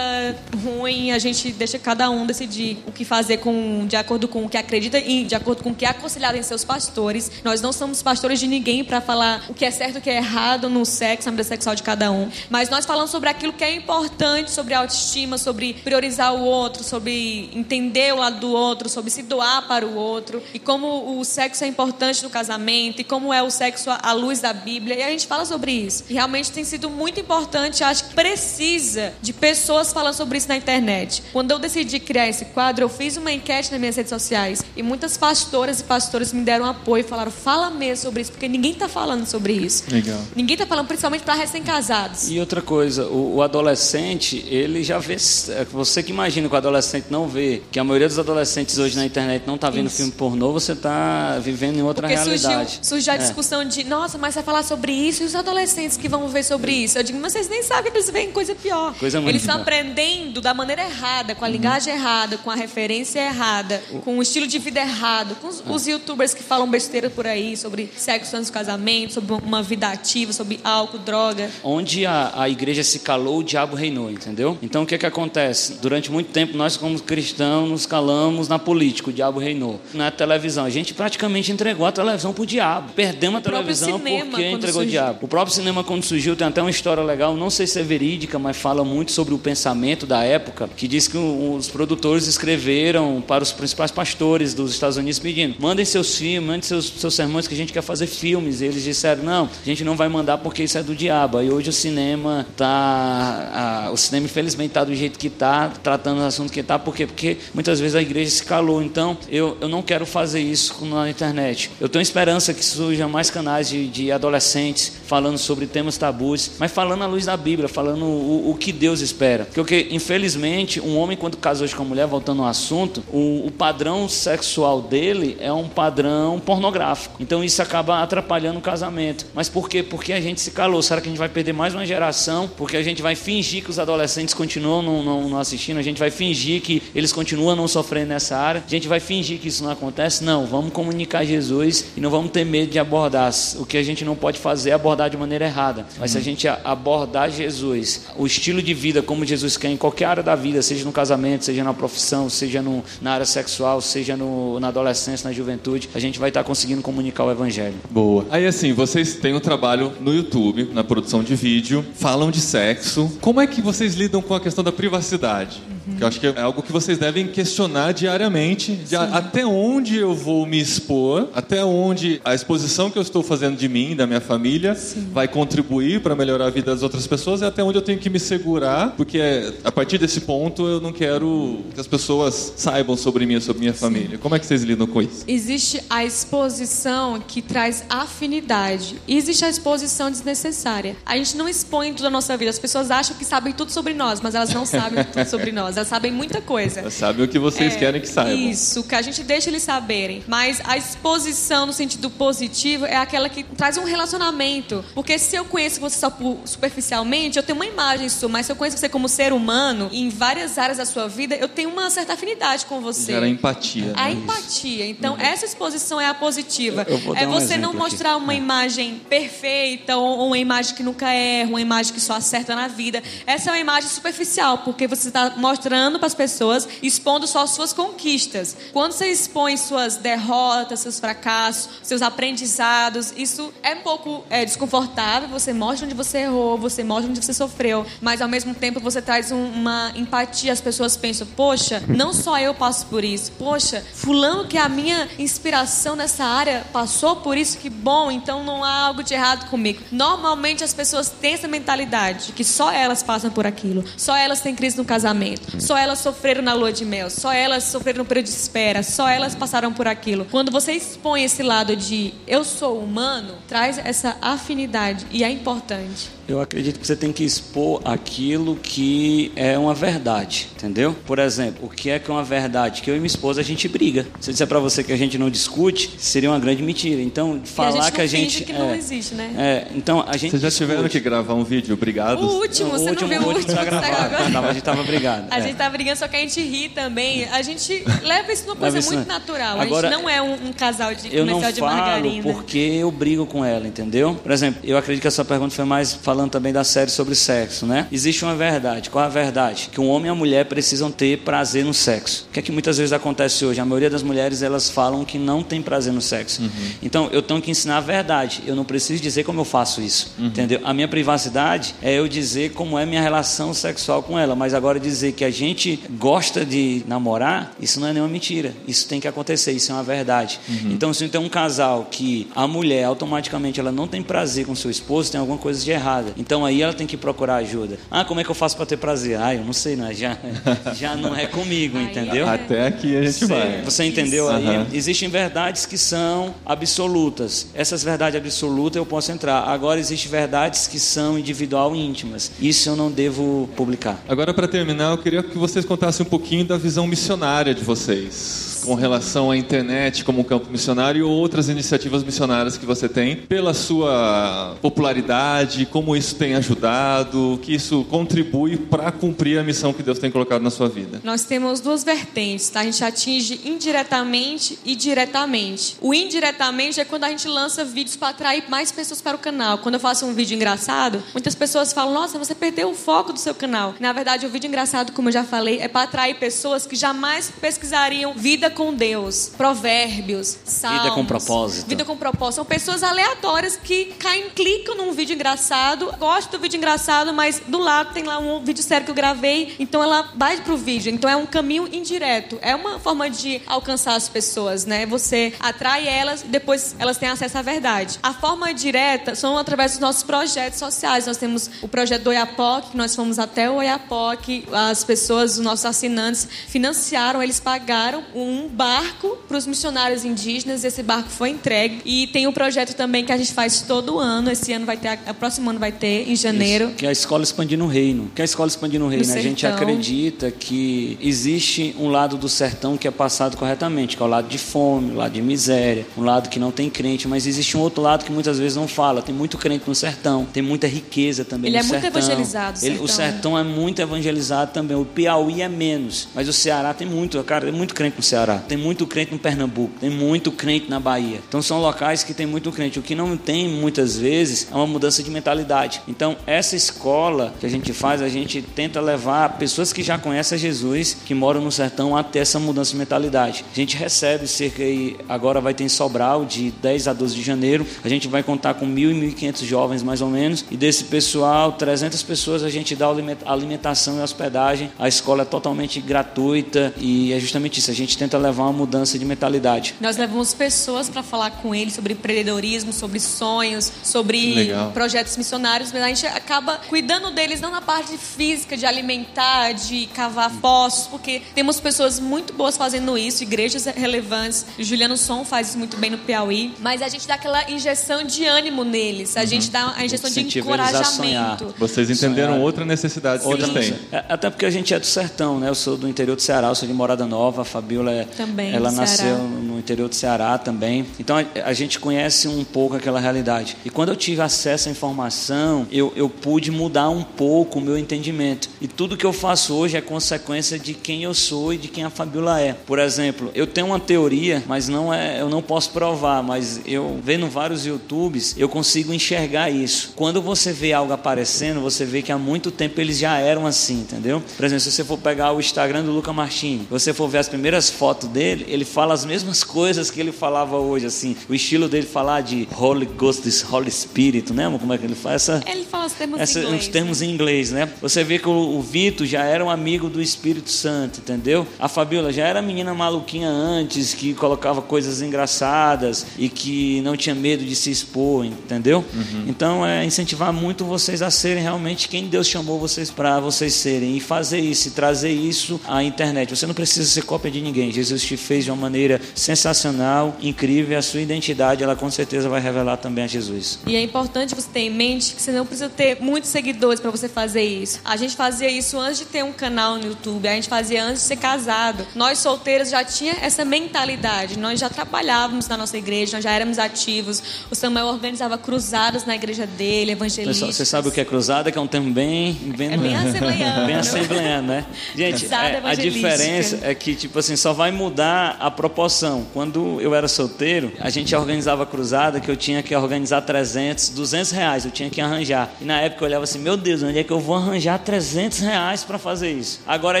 ruim, a gente deixa cada um decidir o que fazer com, de acordo com o que acredita e de acordo com o que é aconselhado em seus pastores. Nós não somos pastores de ninguém para falar o que é certo o que é errado no sexo, na vida sexual de cada um. Mas nós falamos sobre aquilo que é importante, sobre autoestima, sobre priorizar o outro, sobre entender o lado do outro, sobre se doar para o outro e como o sexo é importante no casamento e como é o sexo à luz da Bíblia. E a gente fala sobre isso. E realmente tem sido muito importante. Acho que precisa de pessoas falando sobre isso na internet. Quando eu decidi criar esse quadro, eu fiz uma enquete nas minhas redes sociais e muitas pastoras e pastores me deram apoio e falaram: fala mesmo sobre isso, porque ninguém está falando sobre isso. Legal. Ninguém está falando, principalmente para recém-casados. E outra coisa, o, o adolescente, ele já vê. é, Você que imagina que o adolescente não vê, que a maioria dos adolescentes hoje na internet não está vendo Isso. filme pornô, você está vivendo em outra Porque surgiu, realidade. surgiu a É. discussão de, nossa, mas vai falar sobre isso e os adolescentes que vão ver sobre isso? Eu digo, mas vocês nem sabem que eles veem coisa pior. Coisa muito eles estão aprendendo da maneira errada, com a linguagem errada, com a referência errada, com o estilo de vida errado, com os, os youtubers que falam besteira por aí sobre sexo antes do casamento, sobre uma vida ativa, sobre álcool, droga. Onde a, a igreja se calou, o diabo reinou, entendeu? Então o que que acontece? Durante muito tempo nós como cristãos nos calamos na política, o diabo reinou. Na televisão, a gente praticamente entregou a televisão pro diabo. Perdemos a televisão porque entregou o surgiu. diabo. O próprio cinema quando surgiu tem até uma história legal, não sei se é verídica, mas fala muito sobre o pensamento da época, que diz que o- os produtores escreveram para os principais pastores dos Estados Unidos pedindo: mandem seus filmes, mandem seus, seus sermões que a gente quer fazer filmes. E eles disseram: não, a gente não vai mandar porque isso é do diabo. E hoje o cinema tá, a- o cinema infelizmente está do jeito que está, tratando o assunto que está, por quê? Porque muitas vezes a igreja se calou. Então eu, eu não quero fazer isso na internet. Eu tenho esperança que surjam mais canais de, de adolescentes falando sobre temas tabus, mas falando à luz da Bíblia, falando o, o que Deus espera. Porque, infelizmente, um homem, quando casa hoje com uma mulher, voltando ao assunto, o, o padrão sexual dele é um padrão pornográfico. Então isso acaba atrapalhando o casamento. Mas por quê? Porque a gente se calou. Será que a gente vai perder mais uma geração? Porque a gente vai fingir que os adolescentes continuam não, não, não assistindo, a gente vai fingir que eles continuam não sofrendo nessa área, a gente vai fingir que isso não acontece? Não, vamos comunicar Jesus e não vamos ter medo de abordar. O que a gente não pode fazer é abordar de maneira errada. Mas se a gente abordar Jesus, o estilo de vida como Jesus quer em qualquer área da vida, seja no casamento, seja na profissão, seja no, na área sexual, seja no, na adolescência, na juventude, a gente vai estar conseguindo comunicar o evangelho. Boa. Aí assim, vocês têm um trabalho no YouTube, na produção de vídeo, falam de sexo. Como é que vocês lidam com a questão da privacidade? Que eu acho que é algo que vocês devem questionar diariamente, de a- até onde eu vou me expor, até onde a exposição que eu estou fazendo de mim, da minha família, vai contribuir para melhorar a vida das outras pessoas e até onde eu tenho que me segurar, porque a partir desse ponto eu não quero que as pessoas saibam sobre mim, sobre minha família. Como é que vocês lidam com isso? Existe a exposição que traz afinidade. Existe a exposição desnecessária. A gente não expõe tudo a nossa vida. As pessoas acham que sabem tudo sobre nós, mas elas não [laughs] sabem tudo sobre nós. Elas sabem muita coisa. Sabe o que vocês É, querem que saibam. Isso, que a gente deixa eles saberem. Mas a exposição no sentido positivo é aquela que traz um relacionamento. Porque se eu conheço você só por- superficialmente, eu tenho uma imagem sua, mas se eu conheço você como ser humano, em várias áreas da sua vida, eu tenho uma certa afinidade com você. Gera empatia. A né? empatia. Então, essa exposição é a positiva. É um você não exemplo aqui. mostrar uma imagem perfeita ou, ou uma imagem que nunca erra, uma imagem que só acerta na vida. Essa é uma imagem superficial, porque você está mostrando para as pessoas, expondo só suas conquistas. Quando você expõe suas derrotas, seus fracassos, seus aprendizados, isso é um pouco é, desconfortável. Você mostra onde você errou, você mostra onde você sofreu, mas ao mesmo tempo você traz um, uma empatia. As pessoas pensam: poxa, não só eu passo por isso. Poxa, fulano que é a minha inspiração nessa área passou por isso, que bom. Então não há algo de errado comigo. Normalmente as pessoas têm essa mentalidade de que só elas passam por aquilo, só elas têm crise no casamento, só elas sofreram na lua de mel, só elas sofreram no período de espera, só elas passaram por aquilo. Quando você expõe esse lado de eu sou humano, traz essa afinidade. E é importante. Eu acredito que você tem que expor aquilo que é uma verdade, entendeu? Por exemplo, o que é que é uma verdade? Que eu e minha esposa a gente briga. Se eu disser para você que a gente não discute, seria uma grande mentira. Então, falar a que a gente gente que não existe, né? é, então a gente Vocês já discute. tiveram que gravar um vídeo? Obrigado. O último, o você último, não viu o último tá que gravado. agora? Tava- a gente tava brigado. A é. gente tá brigando, só que a gente ri também. A gente [laughs] leva isso numa coisa isso muito na- natural. Agora, a gente não é um, um casal de Eu não comercial de falo margarina. porque eu brigo com ela, entendeu? Por exemplo, eu acredito que a sua pergunta foi mais falando também da série sobre sexo, né? Existe uma verdade. Qual é a verdade? Que um homem e a mulher precisam ter prazer no sexo. O que é que muitas vezes acontece hoje? A maioria das mulheres elas falam que não tem prazer no sexo. Então eu tenho que ensinar a verdade. Eu não preciso dizer como eu faço isso, entendeu? A minha privacidade é eu dizer como é minha relação sexual com ela, mas agora dizer que a gente gosta de namorar, isso não é nenhuma mentira. Isso tem que acontecer, isso é uma verdade. Então, se tem um casal que a mulher automaticamente ela não tem prazer com seu esposo, tem alguma coisa de errada. Então aí ela tem que procurar ajuda. Ah, como é que eu faço para ter prazer? Ah, eu não sei, né? Já, [laughs] já não é comigo, entendeu? é. Até aqui a gente vai. Você entendeu Isso. aí? Aham. Existem verdades que são absolutas. Essas verdades absolutas eu posso entrar. Agora existem verdades que são individual e íntimas. Isso eu não devo publicar. Agora, para terminar, eu queria que vocês contassem um pouquinho da visão missionária de vocês, com relação à internet como campo missionário ou outras iniciativas missionárias que você tem, pela sua popularidade, como isso tem ajudado, que isso contribui para cumprir a missão que Deus tem colocado na sua vida. Nós temos duas vertentes, tá? A gente atinge indiretamente e diretamente. O indiretamente é quando a gente lança vídeos para atrair mais pessoas para o canal. Quando eu faço um vídeo engraçado, muitas pessoas falam: "Nossa, você perdeu o foco do seu canal". Na verdade, o vídeo engraçado, como eu já falei, é para atrair pessoas que jamais pesquisariam vida com Deus, provérbios, salmos. com propósito. Vida com propósito. São pessoas aleatórias que caem, clicam num vídeo engraçado, gostam do vídeo engraçado, mas do lado tem lá um vídeo sério que eu gravei, então ela vai pro vídeo. Então é um caminho indireto. É uma forma de alcançar as pessoas, né? Você atrai elas depois elas têm acesso à verdade. A forma direta são através dos nossos projetos sociais. Nós temos o projeto do Oiapoque, que nós fomos até o Oiapoque, as pessoas, os nossos assinantes financiaram, eles pagaram um barco para os missionários indígenas. Esse barco foi entregue e tem um projeto também que a gente faz todo ano. Esse ano vai ter, o próximo ano vai ter em janeiro. Isso, que é a escola expandindo o reino. Que é a escola expandindo o reino. No A gente sertão. acredita que existe um lado do sertão que é passado corretamente, que é o lado de fome, o lado de miséria, um lado que não tem crente, mas existe um outro lado que muitas vezes não fala. Tem muito crente no sertão, tem muita riqueza também Ele no é muito sertão. evangelizado, o Ele- o sertão, sertão é muito evangelizado também. O Piauí é menos, mas o Ceará tem muito, cara, tem muito crente no Ceará. Tem muito crente no Pernambuco, tem muito crente na Bahia. Então são locais que tem muito crente. O que não tem muitas vezes é uma mudança de mentalidade. Então essa escola que a gente faz, a gente tenta levar pessoas que já conhecem Jesus, que moram no sertão, a ter essa mudança de mentalidade. A gente recebe cerca aí, agora vai ter em Sobral, de 10 a 12 de janeiro. A gente vai contar com 1.000 e 1.500 jovens mais ou menos. E desse pessoal, 300 pessoas a gente dá aliment- alimentação e hospedagem. A escola é totalmente gratuita e é justamente isso. A gente tenta levar uma mudança de mentalidade. Nós levamos pessoas para falar com eles sobre empreendedorismo, sobre sonhos, sobre Legal. projetos missionários, mas a gente acaba cuidando deles não na parte física, de alimentar, de cavar poços, porque temos pessoas muito boas fazendo isso, igrejas relevantes. O Juliano Som faz isso muito bem no Piauí, mas a gente dá aquela injeção de ânimo neles, a gente dá a injeção de encorajamento. Vocês entenderam Sonhar. outra necessidade que Outra eles têm. É, Até porque a gente é do sertão, né? Eu sou do interior do Ceará, eu sou de Morada Nova, a Fabiola é, Também, ela nasceu Ceará. no interior do Ceará também. Então a, a, gente conhece um pouco aquela realidade. E quando eu tive acesso à informação, eu, eu pude mudar um pouco o meu entendimento. E tudo que eu faço hoje é consequência de quem eu sou e de quem a Fabiola é. Por exemplo, eu tenho uma teoria, mas não é, eu não posso provar, mas eu vendo vários YouTubes, eu consigo enxergar isso. Quando você vê algo aparecendo, você vê que há muito tempo eles já eram assim, entendeu? Por exemplo, se você for pegar o Instagram do Luca Martini, você for ver as primeiras fotos dele, ele fala as mesmas coisas que ele falava hoje, assim. O estilo dele falar de Holy Ghost, Holy Spirit, né? Como é que ele faz essa? Ele fala os termos essa, em inglês. Termos né? em inglês, né? Você vê que o, o Vitor já era um amigo do Espírito Santo, entendeu? A Fabiola já era menina maluquinha antes, que colocava coisas engraçadas e que não tinha medo de se expor, entendeu? Uhum. Então é incentivar muito vocês a serem realmente quem Deus chamou vocês para vocês serem e fazer isso, e trazer isso à internet. Você não precisa ser cópia de ninguém. Jesus te fez de uma maneira sensacional, incrível. A sua identidade, ela com certeza vai revelar também a Jesus. E é importante você ter em mente que você não precisa ter muitos seguidores para você fazer isso. A gente fazia isso antes de ter um canal no YouTube. A gente fazia antes de ser casado. Nós solteiros já tinha essa mentalidade. Nós já trabalhávamos na nossa igreja, nós já éramos ativos. O Samuel organizava cruzadas na igreja dele, evangelistas. Você sabe o que é cruzada? Que é um termo bem... bem é bem [laughs] assembleiano. bem assembleiano, né? Gente, é, a diferença é que, tipo assim, só vai mudar a proporção. Quando eu era solteiro, a gente organizava cruzada que eu tinha que organizar 300, 200 reais, eu tinha que arranjar. E na época eu olhava assim, meu Deus, onde é que eu vou arranjar 300 reais para fazer isso? Agora a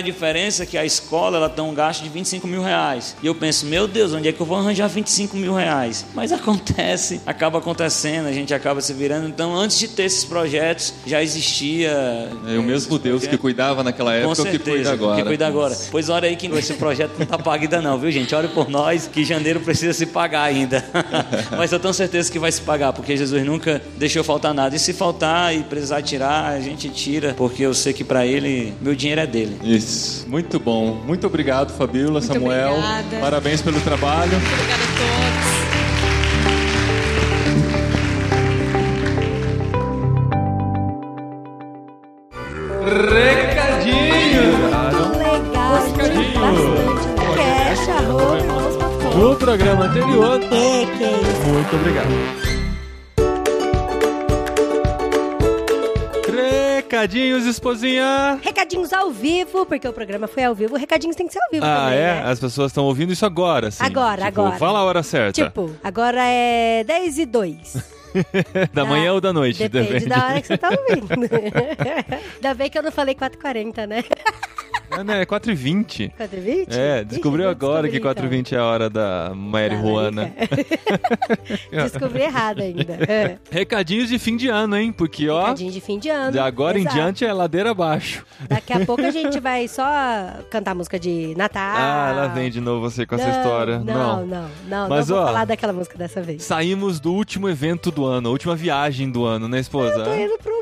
diferença é que a escola, ela tem um gasto de 25 mil reais. E eu penso, meu Deus, onde é que eu vou arranjar 25 mil reais? Mas acontece, acaba acontecendo, a gente acaba se virando. Então, antes de ter esses projetos, já existia. É o mesmo Deus projetos. que cuidava naquela época certeza, que cuida agora. Que cuida agora. Pois olha aí que esse projeto não está pago ainda, não, viu, gente? Olha por nós que janeiro precisa se pagar ainda. [laughs] Mas eu tenho certeza que vai se pagar, porque Jesus nunca deixou faltar nada. E se faltar e precisar tirar, a gente tira, porque eu sei que para ele, meu dinheiro é dele. Isso, muito bom. Muito obrigado, Fabíola, Samuel. Obrigada. Parabéns pelo trabalho. Muito obrigada a todos. Programa anterior. É, que é isso. Muito obrigado. Recadinhos, esposinha! Recadinhos ao vivo, porque o programa foi ao vivo. Recadinhos tem que ser ao vivo Ah, também, é? né? As pessoas estão ouvindo isso agora, sim. Agora, Tipo, agora. Fala a hora certa. Tipo, agora é 10 e 2. [laughs] da manhã ou da noite? Depende da hora que você tá ouvindo. [laughs] Ainda bem que eu não falei 4h40, né? É, né? 4h20. 4h20? É, descobriu Ixi, agora que descobri, 4h20 é a hora da Mary Tá, Juana. então. [laughs] Descobri errado ainda. [laughs] É. Recadinhos de fim de ano, hein? Porque, ó, Recadinho de fim de ano. de agora Exato. em diante é ladeira abaixo. Daqui a pouco a gente [laughs] vai só cantar música de Natal. Ah, ela vem de novo você com essa Não, história. Não, não, não. Mas, não vou ó, falar daquela música dessa vez. Saímos do último evento do ano, a última viagem do ano, né, esposa? Tô indo pro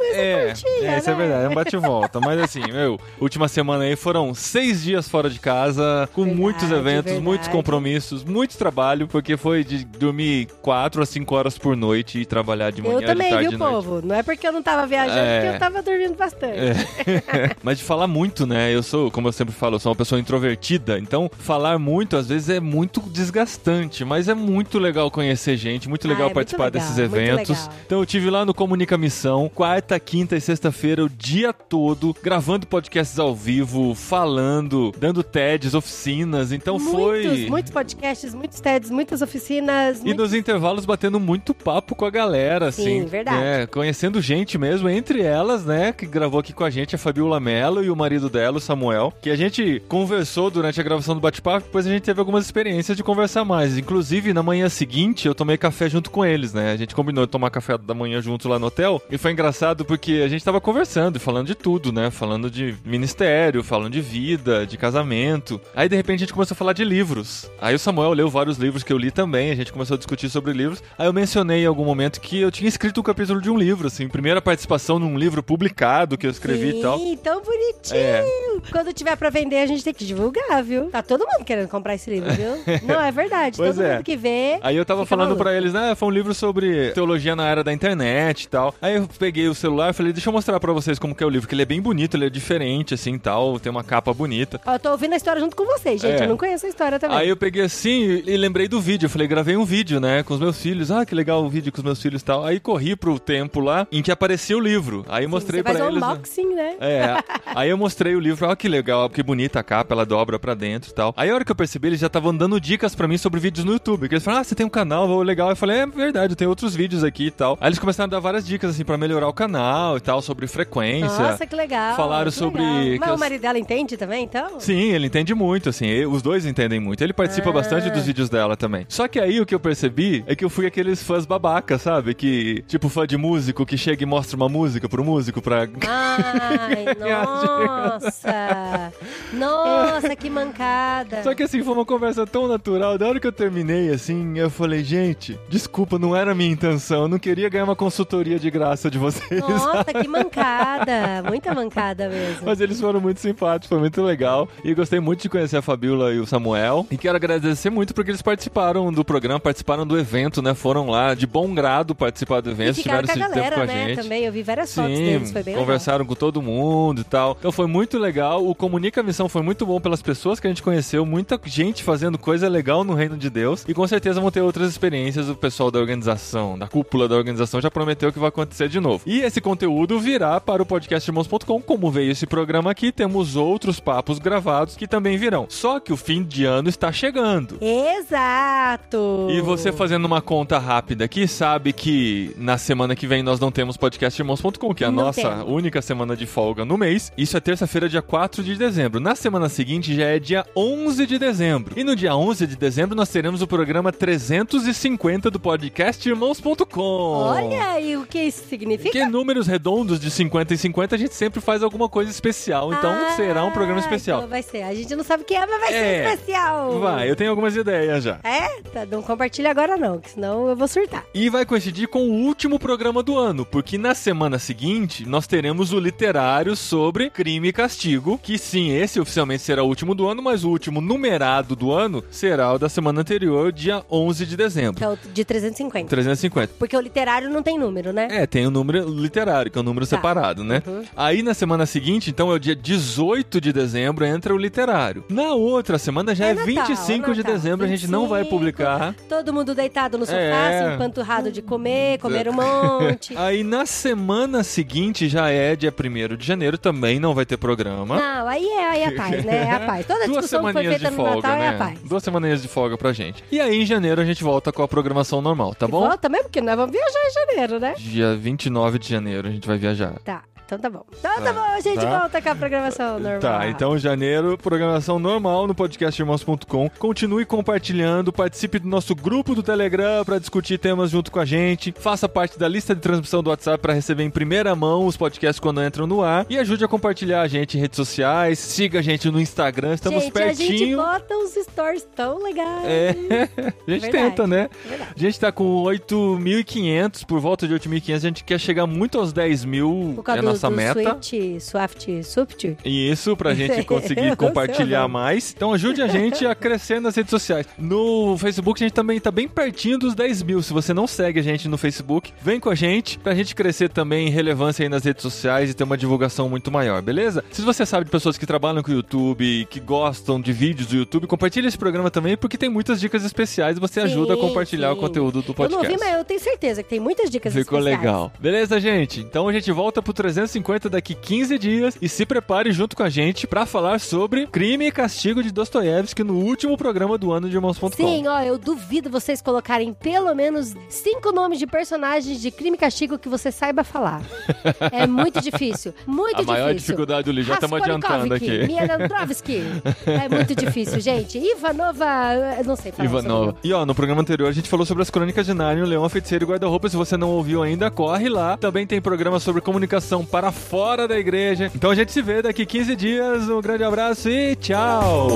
Mesmo É, curtinha, é, isso é né? verdade, é um bate-volta. Mas assim, [laughs] meu, última semana aí foram seis dias fora de casa, com Verdade, muitos eventos, verdade. muitos compromissos, muito trabalho, porque foi de dormir quatro a cinco horas por noite e trabalhar de manhã, Eu de também, tarde viu, de povo? Não é porque eu não tava viajando, É. porque eu tava dormindo bastante. É. [laughs] Mas de falar muito, né? Eu sou, como eu sempre falo, eu sou uma pessoa introvertida, então falar muito às vezes é muito desgastante, mas é muito legal conhecer gente, muito Ah, legal é muito participar legal, desses muito eventos. Então eu tive lá no Comunica Missão, quarta, quinta e sexta-feira, o dia todo, gravando podcasts ao vivo, falando, dando TEDs, oficinas. Então muitos, foi. muitos podcasts, muitos TEDs, muitas oficinas. E muitos- nos intervalos batendo muito papo com a galera, Sim, assim. verdade. É, conhecendo gente mesmo, entre elas, né, que gravou aqui com a gente a Fabiola Mello e o marido dela, o Samuel, que a gente conversou durante a gravação do bate-papo, depois a gente teve algumas experiências de conversar mais. Inclusive, na manhã seguinte, eu tomei café junto com eles, né? A gente combinou de tomar café da manhã juntos lá no hotel, e foi engraçado porque a gente tava conversando e falando de tudo, né? Falando de ministério, falando de vida, de casamento. Aí, de repente, a gente começou a falar de livros. Aí o Samuel leu vários livros que eu li também, a gente começou a discutir sobre livros. Aí eu mencionei em algum momento que eu tinha escrito um capítulo de um livro, assim, primeira participação num livro publicado que eu escrevi Sim, e tal. tão bonitinho. É. Quando tiver pra vender, a gente tem que divulgar, viu? Tá todo mundo querendo comprar esse livro, viu? Não, é verdade. [laughs] Pois todo é. mundo que vê. Aí eu tava falando pra eles, né? Foi um livro sobre teologia na era da internet e tal. Aí eu peguei o celular e falei, deixa eu mostrar pra vocês como que é o livro, que ele é bem bonito, ele é diferente, assim, tal, tem uma capa bonita. Ó, eu tô ouvindo a história junto com vocês, gente. É. Eu não conheço a história também. Aí eu peguei assim e lembrei do vídeo. Eu falei, gravei um vídeo, né, com os meus filhos. Ah, que legal o vídeo com os meus filhos e tal. Aí corri pro tempo lá em que aparecia o livro. Aí mostrei Você faz pra um eles. né? unboxing, né? É, [laughs] aí eu mostrei o livro, ó que legal, que bonita a capa, ela dobra pra dentro e tal. Aí a hora que eu percebi, eles já estavam dando dicas pra mim sobre vídeos no YouTube. Que eles falaram, ah, você tem um canal, legal. Eu falei, é verdade, eu tenho outros vídeos aqui e tal. Aí eles começaram a dar várias dicas, assim, pra melhorar o canal e tal, sobre frequência. Nossa, que legal. Falaram que sobre legal. que Mas o marido dela entende também, então? Sim, ele entende muito, assim, os dois entendem muito. Ele participa Ah. bastante dos vídeos dela também. Só que aí o que eu percebi é que eu fui aqueles fãs babaca, sabe? Que, tipo, fã de músico que chega e mostra uma música pro músico pra. Ai, [laughs] nossa. Nossa, que mancada. Só que assim, foi uma conversa tão natural. Da hora que eu terminei, assim, eu falei, gente, desculpa, não era a minha intenção. Eu não queria ganhar uma consultoria de graça de vocês. Nossa, que [laughs] mancada. Muita mancada mesmo. Mas eles foram muito simpáticos, foi muito legal. E gostei muito de conhecer a Fabiola e o Samuel. E quero agradecer muito porque eles participaram do programa, participaram do evento, né? Foram lá de bom grado participar do evento, ficaram com a tiveram esse tempo galera, com a né? gente. Também, eu vi várias fotos Sim, deles, foi bem legal. conversaram com todo mundo e tal. Então foi muito legal. O Comunica Missão foi muito bom pelas pessoas que a gente conheceu. Muita gente fazendo coisa legal no reino de Deus. E com certeza vão ter outras experiências. O pessoal da organização, da cúpula da organização, já prometeu que vai acontecer de novo. E esse conteúdo virá para o podcastirmãos.com. Como veio esse programa aqui, temos outros papos gravados que também virão. Só que o fim de ano está chegando. Exato. E você fazendo uma conta rápida aqui, sabe que na semana que vem nós não temos podcastirmãos.com, que é a Não nossa temos. única semana de folga no mês. Isso é terça-feira, dia 4 de dezembro. Na semana seguinte já é dia 11 de dezembro. E no dia 11 de dezembro nós teremos o programa 350 do podcastirmãos.com. Olha aí o que isso significa. Que números redondos de 50 e 50 a gente sempre faz alguma coisa especial. Então Ah, será um programa especial. Então vai ser. A gente não sabe o que é, mas vai É. ser especial. Vai, eu tenho algumas ideias já. É? Tá, não compartilha agora não, que senão eu vou surtar. E vai coincidir com o último programa do ano, porque na semana seguinte nós teremos o literário sobre crime e castigo, que sim, esse oficialmente será o último do ano, mas o último numerado do ano será o da semana anterior, dia 11 de dezembro. Que é o de 350. 350. Porque o literário não tem número, né? É, tem o número literário, que é um número Tá. separado, né? Uhum. Aí na semana seguinte, então é o dia 18 de dezembro, entra o literário. Na outra semana já é, Natal, 25 de Natal. dezembro, a gente não vai 25, publicar. Todo mundo deitado no sofá, É. assim, empanturrado de comer, comer um monte. [laughs] Aí na semana seguinte já é dia 1 de janeiro, também não vai ter programa. Não, aí é, aí é a paz, né? É a paz. Toda [laughs] Duas discussão que foi feita de no folga, Natal né? é a paz. Duas semaninhas de folga pra gente. E aí em janeiro a gente volta com a programação normal, tá bom? Volta mesmo, porque nós vamos viajar em janeiro, né? Dia 29 de janeiro a gente vai viajar. Tá, então tá bom. Então tá, bom, a gente Tá. volta com a programação normal. Tá, então janeiro, programação normal no podcastirmãos.com. Continue compartilhando, participe do nosso grupo do Telegram pra discutir temas junto com a gente. Faça parte da lista de transmissão do WhatsApp pra receber em primeira mão os podcasts quando entram no ar. E ajude a compartilhar a gente em redes sociais. Siga a gente no Instagram, estamos gente, a gente pertinho. bota uns stories tão legais. É, [laughs] a gente Verdade, tenta, né? verdade. A gente tá com 8.500, por volta de 8.500, a gente quer chegar muito aos 10 mil, Por é causa a do, nossa meta. Swift, Swift, Swift. E isso pra gente Eu [laughs] conseguir compartilhar o mais. Então ajude a gente a [laughs] crescer nas redes sociais. No Facebook a gente também tá bem pertinho dos 10 mil. Se você não segue a gente no Facebook, vem com a gente pra gente crescer também em relevância aí nas redes sociais e ter uma divulgação muito maior, beleza? Se você sabe de pessoas que trabalham com o YouTube, que gostam de vídeos do YouTube, compartilhe esse programa também porque tem muitas dicas especiais você ajuda a Sim, compartilhar o sim. conteúdo do Eu podcast. não ouvi, mas eu tenho certeza que tem muitas dicas Ficou especiais. legal. Beleza, gente? Então a gente volta pro 350 daqui 15 dias e se prepare junto com a gente pra falar sobre Crime e Castigo de Dostoiévski no último programa do ano de Irmãos.com. Sim, ó, eu duvido vocês colocarem pelo menos cinco nomes de personagens de crime e castigo que você saiba falar. [laughs] é muito difícil. Muito A difícil. maior dificuldade do livro, já estamos adiantando aqui. Mianandrovski. É muito difícil, gente. Ivanova, não sei falar. Ivanova. E ó, no programa anterior a gente falou sobre as crônicas de Narnia, o Leão, a Feiticeira e Guarda-Roupa. Se você não ouviu ainda, corre lá. Também tem programa sobre comunicação para fora da igreja. Então a gente se vê daqui 15 dias. Um grande abraço e tchau!